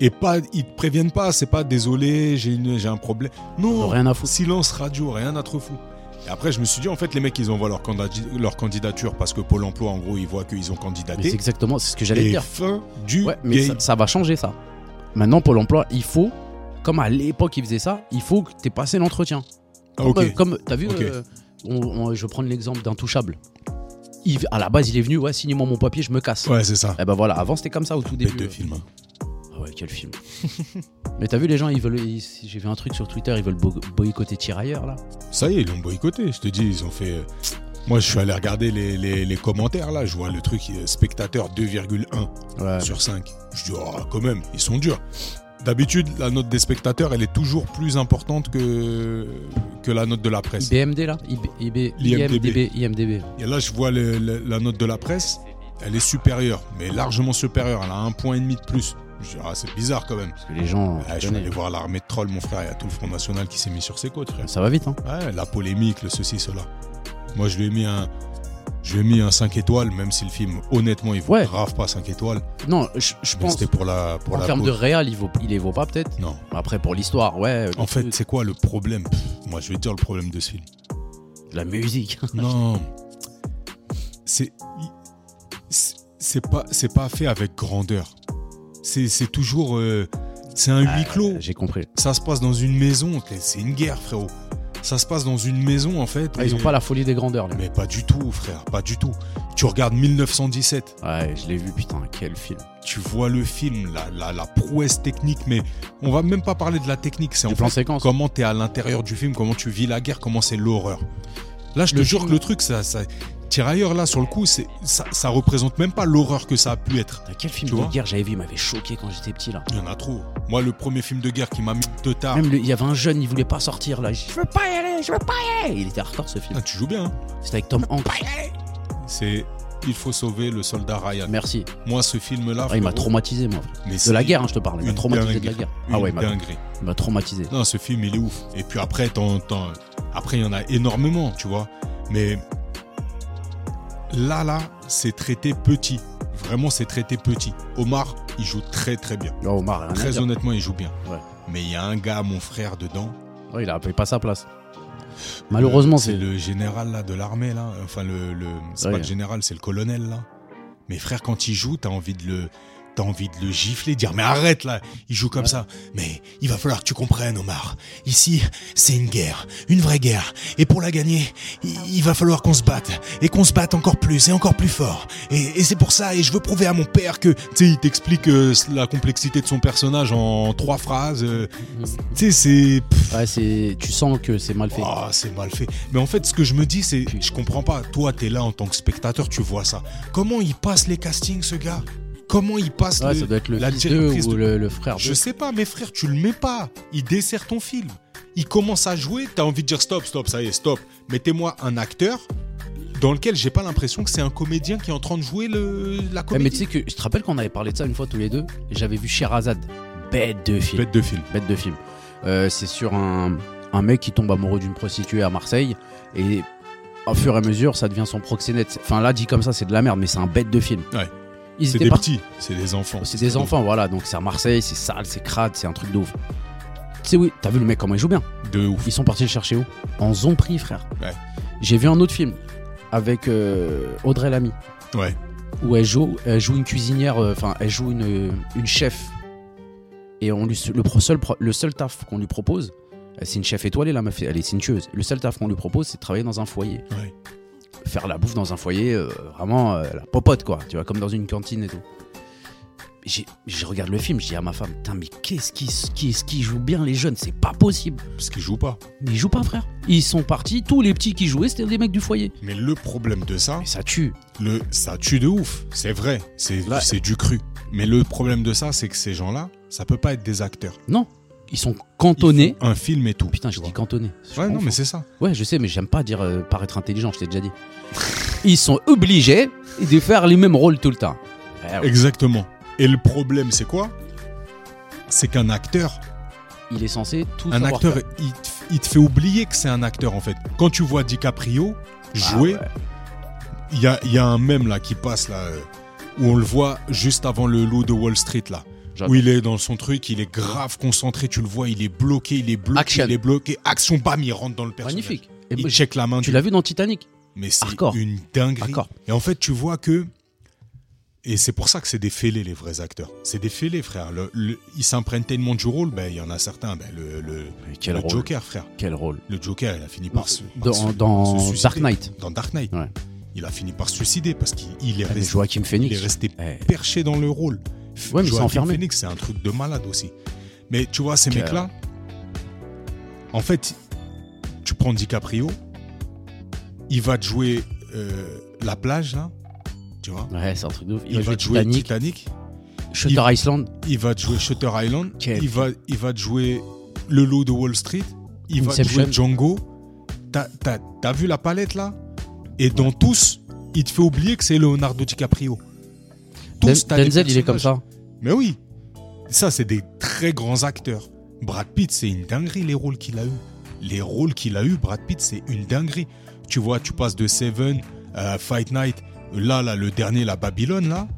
Et pas, ils te préviennent pas, c'est pas désolé, j'ai une- j'ai un problème. Non, Rien à foutre. silence radio, rien à trop fou. Et après, je me suis dit, en fait, les mecs, ils envoient leur, candidature parce que Pôle emploi, en gros, ils voient qu'ils ont Mais c'est candidaté. exactement c'est ce que j'allais dire. fin du Ouais, mais ça, va changer ça. Maintenant, Pôle emploi, il faut, comme à l'époque ils faisaient ça, il faut que tu aies passé l'entretien. Ah, Comme, ok. comme t'as vu, euh, on- on- je vais prendre l'exemple d'Intouchable. Il, à la base, il est venu, ouais, signe-moi mon papier, je me casse. Ouais, c'est ça. Et ben voilà, avant c'était comme ça au tout début. Bête de euh. film. Ouais, quel film. Mais t'as vu les gens, ils veulent. ils- J'ai vu un truc sur Twitter, ils veulent bo- boycotter Tirailleurs là. Ça y est, ils l'ont boycotté. Je te dis, ils ont fait. euh, Moi, je suis allé regarder les, les- les commentaires là. Je vois le truc euh, spectateur 2,1 Ouais. sur 5. Je dis, oh, quand même, ils sont durs. D'habitude, la note des spectateurs, elle est toujours plus importante que, que la note de la presse. IBMD là? IB. IMDB, IMDB. Et là, je vois le- le- la note de la presse, elle est supérieure, mais largement supérieure. Elle a un point et demi de plus. Je dis, ah, c'est bizarre quand même. Parce que les gens. Ah, je suis allé voir l'armée de trolls, mon frère. Il y a tout le Front National qui s'est mis sur ses côtes, frère. Ça va vite, hein. Ouais, la polémique, le ceci, cela. Moi, je lui ai mis un. Je lui ai mis un 5 étoiles, même si le film, honnêtement, il vaut Ouais. grave pas 5 étoiles. Non, je, je pense. c'était pour la, pour En la termes de réal, il, vaut, il les vaut pas peut-être. Non. Après, pour l'histoire, ouais. En fait, c'est quoi le problème? Pff, Moi, je vais te dire le problème de ce film. la musique. Non. C'est. c'est- pas, c'est pas fait avec grandeur. C'est toujours. euh, c'est un huis clos. J'ai compris. Ça se passe dans une maison. C'est une guerre, frérot. Ça se passe dans une maison, en fait. Ah, ils ont pas la folie des grandeurs. Mais pas du tout, frère. Pas du tout. Tu regardes 1917. Ouais, je l'ai vu, putain, quel film. tu vois le film, la, la, la prouesse technique, mais on va même pas parler de la technique, c'est en plan fait séquence. comment tu es à l'intérieur du film, comment tu vis la guerre, comment c'est l'horreur. Là, je te jure que le truc, ça, ça tirailleur là sur le coup, c'est ça, ça représente même pas l'horreur que ça a pu être. Quel film Tu de guerre j'avais vu, il m'avait choqué quand j'étais petit là. Il y en a trop. Moi, le premier film de guerre qui m'a mis de tard. Même le- il y avait un jeune, il voulait pas sortir là. Je veux pas y aller, je veux pas y aller. Il était hardcore ce film. Ah, tu joues bien. hein. C'était avec Tom Hanks. C'est Il faut sauver le soldat Ryan. Merci. Moi, ce film-là, Ah, il m'a frérot, traumatisé moi. mais De c'est la guerre, hein, je te parle. Il m'a une traumatisé de la dinguerie. guerre. Une Ah ouais, il m'a- dinguerie. il m'a traumatisé. Non, ce film, il est ouf. Et puis après, t'en- t'en- après, il y en a énormément, tu vois. Mais là, là, c'est traité petit. Vraiment, c'est traité petit. Omar, il joue très, très bien. Oh, Omar, rien à Très honnêtement, il joue bien. Ouais. Mais il y a un gars, mon frère, dedans. Ouais, il a pas sa place. Malheureusement, c'est c'est. le général là de l'armée là. Enfin, le, le- c'est Ouais. pas le général, c'est le colonel là. Mais frère, quand il joue, t'as envie de le, t'as envie de le gifler, dire mais arrête là. Il joue comme Ouais. ça. Mais il va falloir que tu comprennes, Omar. Ici, c'est une guerre, une vraie guerre. Et pour la gagner, il, il va falloir qu'on se batte et qu'on se batte encore plus et encore plus fort. Et, et c'est pour ça. Et je veux prouver à mon père que, tu sais, il t'explique euh, la complexité de son personnage en trois phrases. euh, tu sais, c'est. Ouais, c'est. Tu sens que c'est mal fait. ah, c'est mal fait. Mais en fait, ce que je me dis, c'est, je comprends pas. Toi, t'es là en tant que spectateur, tu vois ça. Comment il passe les castings, ce gars? Comment il passe Ouais, le- ça doit être le la fils d'eux directrice ou de- le, le frère Je sais pas, mais frère, tu le mets pas. Il dessert ton film. Il commence à jouer, t'as envie de dire stop, stop, ça y est, stop. Mettez-moi un acteur dans lequel j'ai pas l'impression que c'est un comédien qui est en train de jouer le, la comédie. mais tu sais que je te rappelle qu'on avait parlé de ça une fois tous les deux. J'avais vu Sherazade. Bête de film. Bête de film. Bête de film. Euh, c'est sur un, un mec qui tombe amoureux d'une prostituée à Marseille. Et au fur et à mesure, ça devient son proxénète. Enfin, là, dit comme ça, c'est de la merde, mais c'est un bête de film. Ouais. Ils C'est étaient des petits, c'est des enfants. C'est des enfants, voilà. Donc c'est à Marseille, c'est sale, c'est crade, c'est un truc de ouf. Tu sais, oui, t'as vu le mec comment il joue bien? De ouf. Ils sont partis le chercher où? En Zompri, frère. Ouais. J'ai vu un autre film avec euh, Audrey Lamy Ouais. où elle joue, elle joue une cuisinière, euh, enfin, elle joue une, une chef. Et on lui, le, seul, pro- le seul taf qu'on lui propose, euh, c'est une chef étoilée, meuf, elle est cintueuse. Le seul taf qu'on lui propose, c'est de travailler dans un foyer. Ouais. Faire la bouffe dans un foyer, euh, vraiment euh, la popote, quoi. Tu vois, comme dans une cantine et tout. Je regarde le film, je dis à ma femme, putain, mais qu'est-ce qui, qu'est-ce qui joue bien les jeunes C'est pas possible. Parce qu'ils jouent pas. Mais ils jouent pas, frère. Ils sont partis, tous les petits qui jouaient, c'était des mecs du foyer. Mais le problème de ça, Mais ça tue. le, ça tue de ouf. C'est vrai. C'est du cru. Mais le problème de ça, c'est que ces gens-là, ça peut pas être des acteurs. Non, ils sont cantonnés. un film et tout. Putain, j'ai vois. dit cantonné. Je Ouais, non, mais c'est ça. Ouais, je sais, mais j'aime pas dire euh, paraître intelligent, je t'ai déjà dit. Ils sont obligés de faire les mêmes rôles tout le temps. Eh Exactement. Et le problème, c'est quoi? C'est qu'un acteur, Il est censé tout un acteur, faire. il te, il te fait oublier que c'est un acteur en fait. Quand tu vois DiCaprio jouer, Ah ouais. il y, a, il y a un mème là qui passe là, euh, où on le voit juste avant le loup de Wall Street là. Où il est dans son truc, il est grave concentré, tu le vois, il est bloqué, il est bloqué, Action. il est bloqué. Action, bam, il rentre dans le personnage. Magnifique. Et Il check la main. tu du- l'as vu dans Titanic Mais c'est une dinguerie. Hardcore. Et en fait, tu vois que. Et c'est pour ça que c'est des fêlés, les vrais acteurs. C'est des fêlés, frère. Le- le- ils s'imprègnent tellement du rôle, ben, il y en a certains. Ben, le, le, Quel rôle Joker, frère. Quel rôle Le Joker, il a fini par se. par Dans, se- dans se suicider. Dark Knight. Dans Dark Knight. Ouais. Il a fini par se suicider parce qu'il il est, Ah, resté, Joaquin il Phoenix. est resté Eh, perché dans le rôle. Ouais, mais c'est Joaquin enfermé. Phoenix, c'est un truc de malade aussi. Mais tu vois, ces mecs-là, en fait, tu prends DiCaprio, il va te jouer euh, la plage, là, tu vois. Ouais, c'est un truc de ouf. Il, Il, va te jouer Titanic, Titanic, Shutter Island. il va te jouer Shutter Island, il va, il va te jouer Le Loup de Wall Street, il va te jouer Django. T'as t'as- t'as vu la palette là? Et dans tous, il te fait oublier que c'est Leonardo DiCaprio. Den- Tous, des Denzel, il est comme ça. Mais oui, ça c'est des très grands acteurs. Brad Pitt, c'est une dinguerie les rôles qu'il a eu. Les rôles qu'il a eu, Brad Pitt, c'est une dinguerie. Tu vois, tu passes de Seven, euh, Fight Night, là, là, le dernier, la Babylone, là.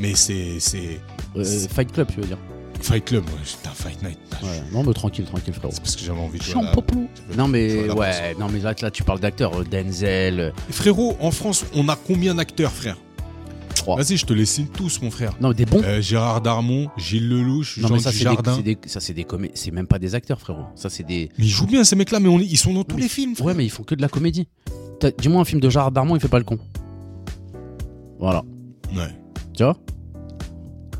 Mais c'est, c'est Euh, Fight Club, tu veux dire. Fight Club, ouais, putain, Fight Night. putain, Ouais. Non, mais tranquille, tranquille, frérot. C'est parce que j'avais envie de jouer. La- Non, mais ouais, non, mais là, là, tu parles d'acteurs. euh, Denzel, euh, Frérot, en France, on a combien d'acteurs, frère? 3. Vas-y, je te les cite tous, mon frère. Non, des bons. Euh, Gérard Darmon, Gilles Lelouch, non, Jean mais ça, c'est c'est des- ça, c'est des comé- C'est même pas des acteurs, frérot. Ça, c'est des. Mais ils jouent bien, ces mecs-là, mais on- ils sont dans tous mais- les films, frère. Ouais, mais ils font que de la comédie. Dis-moi un film de Gérard Darmon, il fait pas le con. Voilà. Ouais. Tu vois?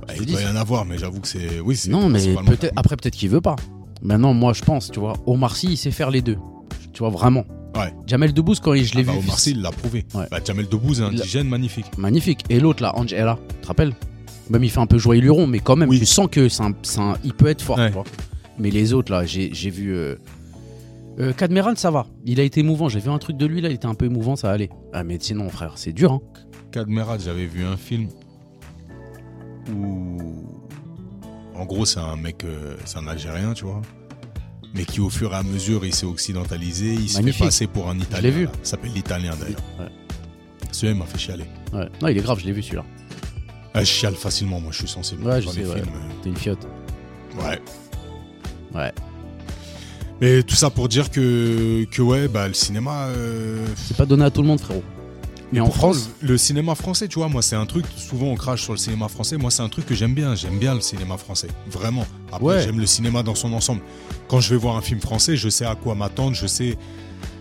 Bah, il doit y en avoir, mais j'avoue que c'est. Oui, c'est. Non, mais peut-être. Après, peut-être qu'il veut pas. Maintenant, moi, je pense, tu vois, Omar Sy, il sait faire les deux. Tu vois, vraiment. Ouais. Jamel Debbouze, quand je Ah l'ai bah, vu. Omar Sy, il l'a prouvé. Ouais. Bah, Jamel Debbouze, un Il a- indigène magnifique. Magnifique. Et l'autre, là, Angela, tu te rappelles? Même il fait un peu joyeux luron, mais quand même, Oui. tu sens que c'est un, un- il peut être fort. Ouais. tu vois. Mais les autres, là, j'ai vu. Euh, euh, ça va. Il a été émouvant. J'ai vu un truc de lui, là, il était un peu émouvant, ça allait. Ah, mais sinon, frère, c'est dur, hein. J'avais vu un film où. En gros, c'est un mec. euh, c'est un Algérien, tu vois. Mais qui, au fur et à mesure, il s'est occidentalisé. Il se fait passer pour un Italien. l'ai vu. Il s'appelle l'Italien, d'ailleurs. Ouais. Celui-là m'a fait chialer. Ouais. Non, il est grave, je l'ai vu celui-là. Ah, je chiale facilement, moi, je suis sensible. Ouais, je sais, ouais. T'es une fiotte. ouais. Ouais. Mais tout ça pour dire que, que ouais, bah, le cinéma. euh, C'est pas donné à tout le monde, frérot. Mais en France, le, le cinéma français, tu vois, moi, c'est un truc. Souvent, on crache sur le cinéma français. Moi, c'est un truc que j'aime bien. J'aime bien le cinéma français. Vraiment. Après, Ouais. j'aime le cinéma dans son ensemble. Quand je vais voir un film français, je sais à quoi m'attendre. Je sais.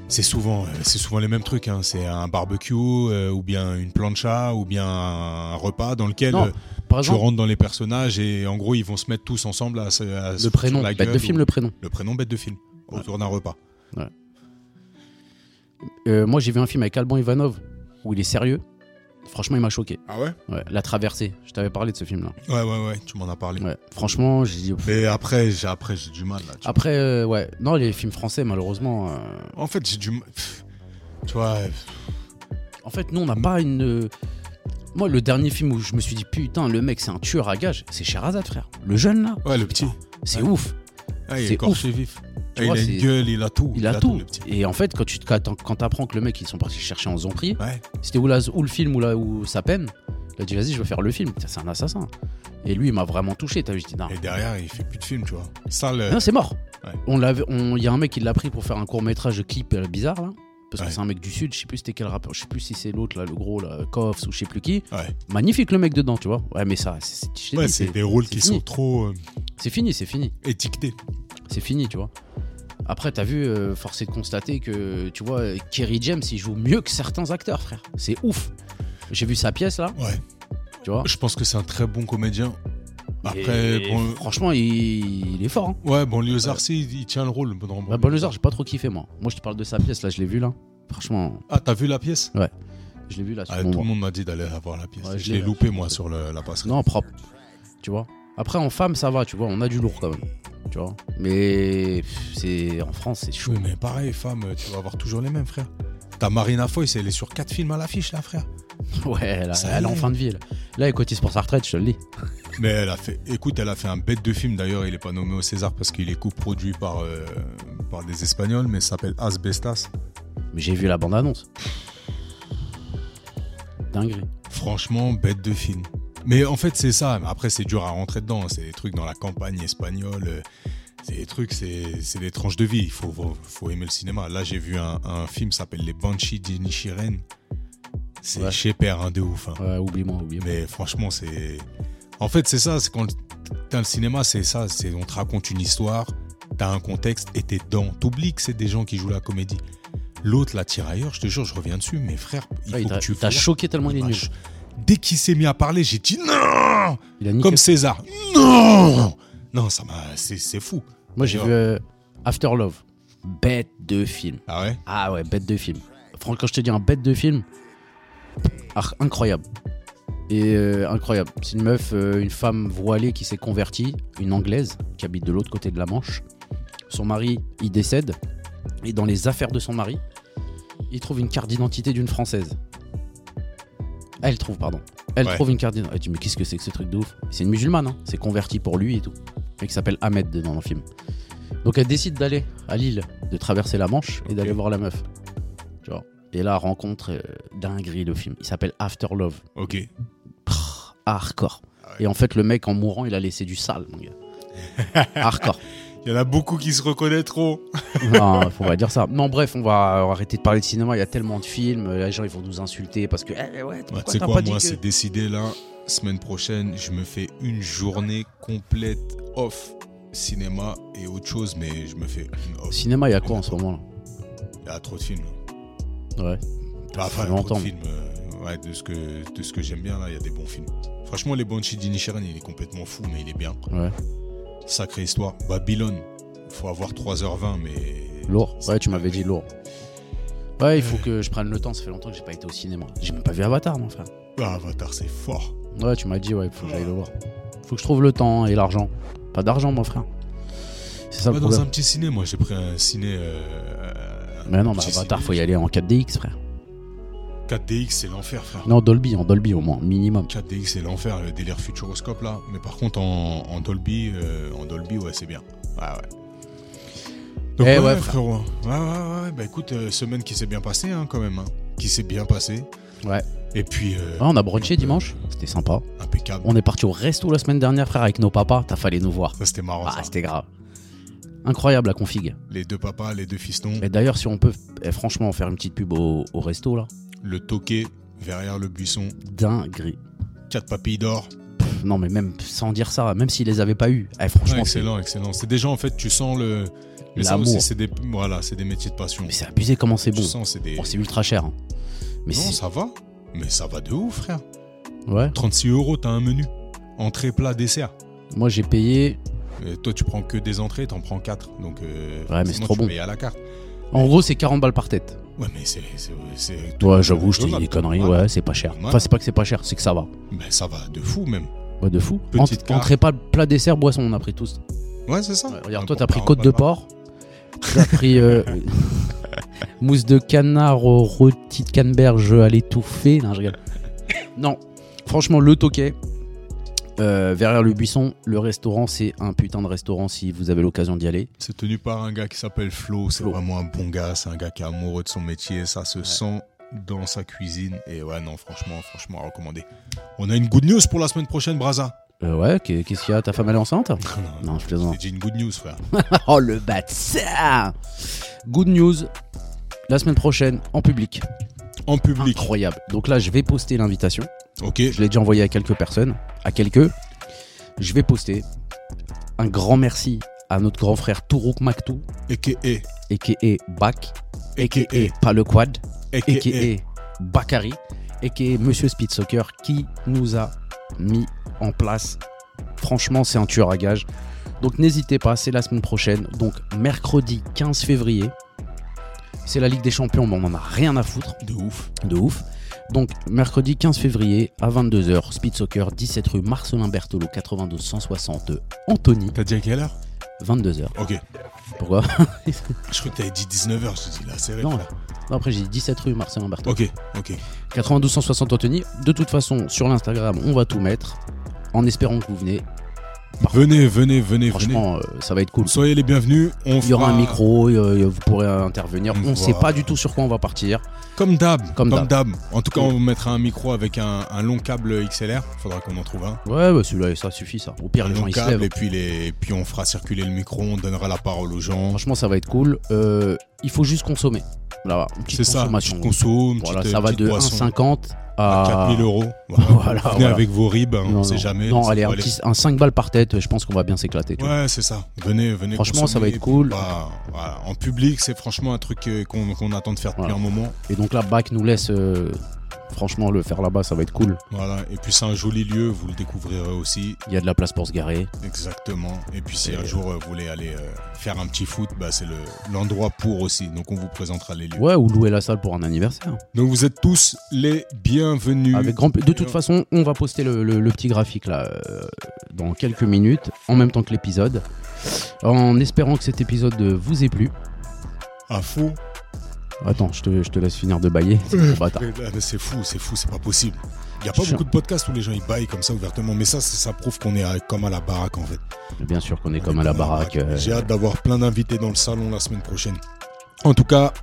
C'est souvent, euh, c'est souvent les mêmes trucs. hein. C'est un barbecue, euh, ou bien une plancha, ou bien un repas dans lequel Non, euh, tu rentres dans les personnages et en gros, ils vont se mettre tous ensemble à, se- à le prénom, bête de film, ou- le prénom. le prénom bête de film autour d'un repas. Euh, moi, j'ai vu un film avec Alban Ivanov où il est sérieux. Franchement, il m'a choqué. Ah ouais? Ouais, La Traversée. Je t'avais parlé de ce film-là. Ouais, ouais, ouais. Tu m'en as parlé. Ouais. Franchement, j'ai dit. Mais après, j'ai après j'ai du mal là. tu. Après, euh, ouais. Non, les films français, malheureusement. euh, En fait, j'ai du mal. pff, Tu vois. euh, En fait, nous, on n'a pas une. Moi, le dernier film où je me suis dit, putain, le mec, c'est un tueur à gage, c'est Sherazade, frère. Le jeune, là, Ouais, le petit. c'est Ouais. ouf. Ah, il C'est est corché vif. Tu Ah, il vois, a une gueule, il a tout. Il a tout. le petit. Et en fait, quand tu quand t'apprends que le mec, ils sont partis chercher en zombie, Ouais. c'était la- ou le film ou, la, ou sa peine? Il a dit, vas-y, je veux faire le film. C'est un assassin. Et lui, il m'a vraiment touché. T'as vu, je dis, non. Et derrière, il fait plus de films, tu vois. Ça, le. Non, c'est mort. Ouais. On l'avait, on, il y a un mec qui l'a pris pour faire un court métrage de clip euh, bizarre là, parce Ouais. que c'est un mec du sud. Je sais plus c'était quel rappeur. Je sais plus si c'est l'autre là, le gros là, Koffs ou je sais plus qui. Ouais. Magnifique le mec dedans, tu vois. Ouais, mais ça, c'est, Ouais, c'est des rôles qui fini. sont trop euh, c'est fini, c'est fini, étiquetés. c'est fini, tu vois. Après, t'as vu, euh, force est de constater que, tu vois, Kerry James, il joue mieux que certains acteurs, frère. C'est ouf. J'ai vu sa pièce là, Ouais. tu vois. Je pense que c'est un très bon comédien. Après, Et bon, franchement, il, il est fort. Hein. ouais, bon, Léozard, si, il, il tient le rôle. Bon, Bah, Banlieusard, j'ai pas trop kiffé moi. Moi, je te parle de sa pièce là, je l'ai vu là. Franchement, Ah, t'as vu la pièce? Je l'ai vu là. sur ah, mon- Tout le monde m'a dit d'aller voir la pièce. Ouais, je l'ai, loupé, moi, sur le- la passerelle. Non, propre. Tu vois? Après, en femme, ça va, tu vois. On a du lourd quand même. Tu vois? Mais c'est en France, c'est chaud. Oui, mais pareil, femme, tu vas avoir toujours les mêmes, frère. T'as Marina Foïs, elle est sur 4 films à l'affiche, là, frère. Ouais, elle est en fin de vie. Là, là elle cotise pour sa retraite, je te le dis. Mais elle a fait, écoute, elle a fait un bête de film d'ailleurs. Il est pas nommé au César parce qu'il est coproduit par euh, par des Espagnols, mais ça s'appelle Asbestas. Mais j'ai vu la bande-annonce. Dinguerie. Franchement, bête de film. Mais en fait, c'est ça. Après, c'est dur à rentrer dedans. C'est des trucs dans la campagne espagnole. euh, C'est des trucs, c'est c'est des tranches de vie. Il faut, faut, faut aimer le cinéma. Là, j'ai vu un, un film qui s'appelle Les Banshees d'Inishiren. C'est Ouais. chez Père, hein, de ouf. hein. Ouais, oublie-moi, oublie-moi. Mais franchement, c'est. En fait, c'est ça. C'est quand t'as le cinéma, c'est ça. C'est on te raconte une histoire, t'as un contexte et t'es dedans. T'oublies que c'est des gens qui jouent la comédie. L'autre, la tire ailleurs. Je te jure, je reviens dessus. Mais frère, il Ouais, faut il que tu il t'a fasses- choqué tellement il est nul. Dès qu'il s'est mis à parler, j'ai dit non Il. Comme César. Non Non, ça m'a. C'est c'est fou. Moi, j'ai vu euh, After Love. Bête de film. Ah ouais? Ah ouais, bête de film. Franchement, quand je te dis un bête de film, incroyable. Et euh, incroyable. C'est une meuf, euh, une femme voilée qui s'est convertie, une anglaise qui habite de l'autre côté de la Manche. Son mari, il décède. Et dans les affaires de son mari, il trouve une carte d'identité d'une française. Elle trouve, pardon. Elle Ouais. trouve une carte d'identité. Elle dit, mais qu'est-ce que c'est que ce truc de ouf? C'est une musulmane, hein. c'est converti pour lui et tout. Et qui s'appelle Ahmed dans le film. Donc elle décide d'aller à Lille, de traverser la Manche et d'aller voir la meuf. Vois. Et là, rencontre euh, dinguerie le film. Il s'appelle After Love. Ok. Prrr, hardcore. Ah ouais. Et en fait, le mec, en mourant, il a laissé du sale, mon gars. hardcore. Il y en a beaucoup qui se reconnaîtront. Non, faut pas dire ça. Non, bref, on va arrêter de parler de cinéma. Il y a tellement de films. Les gens, ils vont nous insulter parce que. Eh, ouais, tu sais quoi, moi, que- c'est décidé là. Semaine prochaine, je me fais une journée complète off cinéma et autre chose, mais je me fais une off. Cinéma, il y a quoi en ce moment Il y a trop de films. Ouais. Bah, enfin, longtemps. de films. euh, ouais, de ce que, de ce que j'aime bien là, il y a des bons films. Franchement, les Banshee d'Inisherin, il est complètement fou, mais il est bien. Ouais. Sacrée histoire. Babylone, faut avoir 3h20, mais. Lourd. Ouais, tu m'avais dit lourd. Ouais, il faut que je prenne le temps. Ça fait longtemps que j'ai pas été au cinéma. J'ai même pas vu Avatar, mon frère. Ah, Avatar, c'est fort. Ouais, tu m'as dit, ouais, faut que j'aille le voir. Faut que je trouve le temps et l'argent. Pas d'argent, mon frère. C'est ça Pas le dans un petit ciné, moi j'ai pris un ciné. euh, Mais non, mais Avatar, faut y aller en 4DX, frère. 4DX, c'est l'enfer, frère. Non, Dolby, en Dolby au moins, minimum. 4DX, c'est l'enfer, le délire futuroscope là. Mais par contre, en, en Dolby, euh, en Dolby, ouais, c'est bien. Ouais, ouais. Donc, Eh ouais, ouais, frérot. Ouais, ouais, ouais. Bah écoute, euh, semaine qui s'est bien passée, hein, quand même. hein. Qui s'est bien passée. Ouais. Et puis, euh, Ah, on a brunché euh, dimanche, c'était sympa. impeccable. On est parti au resto la semaine dernière, frère, avec nos papas. T'as fallu nous voir. Ça, c'était marrant. Ah, c'était grave. Incroyable la config. Les deux papas, les deux fistons. Et d'ailleurs, si on peut eh, franchement faire une petite pub au, au resto là, Le toqué, verrière le buisson. dinguerie. Quatre papilles d'or. Non, mais même sans dire ça, même s'ils les avaient pas eu, eh, franchement, Ouais, excellent, excellent. C'est des gens, en fait, tu sens le. L'amour. aussi, c'est des, voilà, c'est des métiers de passion. mais c'est abusé comment c'est bon. sens, c'est des. Bon, c'est ultra cher. hein. Mais non, ça va. Mais ça va de ouf, frère. Ouais. 36 euros, t'as un menu. Entrée, plat, dessert. Moi, j'ai payé. Euh, toi, tu prends que des entrées, t'en prends 4. Donc, euh, Ouais, mais c'est trop tu bon. payes à la carte. En gros, c'est 40 balles par tête. Ouais, mais c'est. Ouais, j'avoue, je te dis des conneries. Ouais, c'est pas cher. Enfin, c'est pas que c'est pas cher, c'est que ça va. Ben, ça va de fou, même. Ouais, de fou. Petite Ent- carte. entrée pas plat, dessert, boisson, on a pris tous. Ouais, c'est ça. Regarde, toi, t'as pris côte de porc. T'as pris euh, mousse de canard au rôti de canneberge à l'étouffée. Non, je rigole. Non, franchement, le toquet. Euh, le buisson, le restaurant, c'est un putain de restaurant si vous avez l'occasion d'y aller. C'est tenu par un gars qui s'appelle Flo. C'est vraiment un bon gars. C'est un gars qui est amoureux de son métier. Ça se sent dans sa cuisine. Et ouais, non, franchement, franchement, à recommander. On a une good news pour la semaine prochaine, Braza. Euh, ouais, qu'est- qu'est-ce qu'il y a? Ta femme elle est enceinte? Non, je C'est plaisante. déjà une good news, frère. oh le bâtard Good news, la semaine prochaine en public. En public. Incroyable. Donc là, je vais poster l'invitation. Ok. Je l'ai déjà envoyé à quelques personnes, à quelques. Je vais poster. Un grand merci à notre grand frère Tourouk Maktou, A.K.A. a.k.a. Bak, A.K.A. pas le quad, A.K.A. a.k.a. Bakari, a.k.a. Monsieur Speed Soccer, qui nous a mis en place. Franchement, c'est un tueur à gage. Donc n'hésitez pas, c'est la semaine prochaine. Donc mercredi 15 février. C'est la Ligue des Champions, mais on en a rien à foutre De ouf. de ouf. Donc, mercredi 15 février à 22h, Speed Soccer, 17 rue Marcelin Berthelot, 92 160 Anthony, T'as dit à quelle heure? 22h. Ok. Pourquoi? Je crois que t'avais dit 19h. Je te dis là, c'est vrai. Non. Non, Après, j'ai dit 17 rue Marcelin Berthelot. Ok, ok. 92 160 Anthony. De toute façon, sur l'Instagram, on va tout mettre. En espérant que vous venez. Venez, venez, venez, venez. Franchement, euh, ça va être cool. Soyez les bienvenus. On Il y aura fera- un micro, euh, vous pourrez intervenir. On ne sait pas du tout sur quoi on va partir. Comme d'hab. Comme Comme d'hab. En tout cas, on mettra un micro avec un, un long câble XLR. Faudra qu'on en trouve un. Ouais, bah celui-là, ça suffit ça. Au pire, Un les long gens ils se câble lèvent. et puis, les... puis on fera circuler le micro. On donnera la parole aux gens. Franchement, ça va être cool. Euh, il faut juste consommer. C'est ça. Petite conso, une Voilà, petite, ça va de boisson. 1,50 à à 4000 euros. Voilà. Voilà, Venez voilà. avec vos ribs, hein, Non, on sait non. jamais. Non, allez, un, petit, un 5 balles par tête, je pense qu'on va bien s'éclater. Ouais, c'est ça. Venez, venez. Franchement, ça va être cool. Bah. En public, c'est franchement un truc euh, qu'on attend de faire depuis un moment. Et donc là, Bac nous laisse, euh, franchement, le faire là-bas, ça va être cool. Voilà. Et puis c'est un joli lieu, vous le découvrirez aussi. Il y a de la place pour se garer. Exactement. Et puis si Et, un jour euh, vous voulez aller euh, faire un petit foot, bah, c'est le- l'endroit pour aussi. Donc on vous présentera les lieux. Ouais, ou louer la salle pour un anniversaire. Donc vous êtes tous les bienvenus. Avec grand... De toute façon, on va poster le, le- le petit graphique là euh, dans quelques minutes, en même temps que l'épisode. En espérant que cet épisode vous ait plu. À faux. Attends, je te, je te laisse finir de bailler. c'est fou, c'est fou, c'est pas possible. Il n'y a pas Je- beaucoup de podcasts où les gens ils baillent comme ça ouvertement, mais ça, ça prouve qu'on est à- comme à la baraque en fait. Bien sûr qu'on est On comme est à la baraque. euh, J'ai hâte d'avoir plein d'invités dans le salon la semaine prochaine. En tout cas,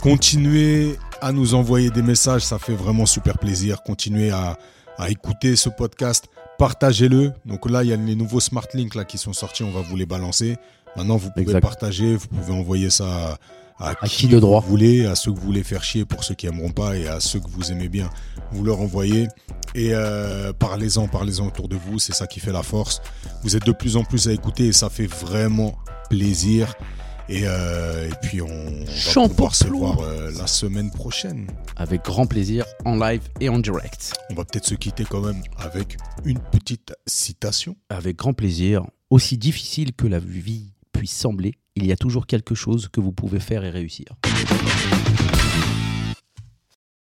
continuez à nous envoyer des messages, ça fait vraiment super plaisir. Continuez à, à écouter ce podcast, partagez-le. Donc là, il y a les nouveaux Smart Links là qui sont sortis, on va vous les balancer. Maintenant, vous pouvez Exact. partager, vous pouvez envoyer ça à, À qui de droit. vous voulez, à ceux que vous voulez faire chier pour ceux qui aimeront pas et à ceux que vous aimez bien, vous leur envoyez et euh, parlez-en, parlez-en autour de vous, c'est ça qui fait la force. Vous êtes de plus en plus à écouter et ça fait vraiment plaisir. Et, euh, et puis on, on va pouvoir se voir euh, la semaine prochaine. Avec grand plaisir, en live et en direct. On va peut-être se quitter quand même avec une petite citation. Avec grand plaisir. Aussi difficile que la vie puisse sembler, il y a toujours quelque chose que vous pouvez faire et réussir.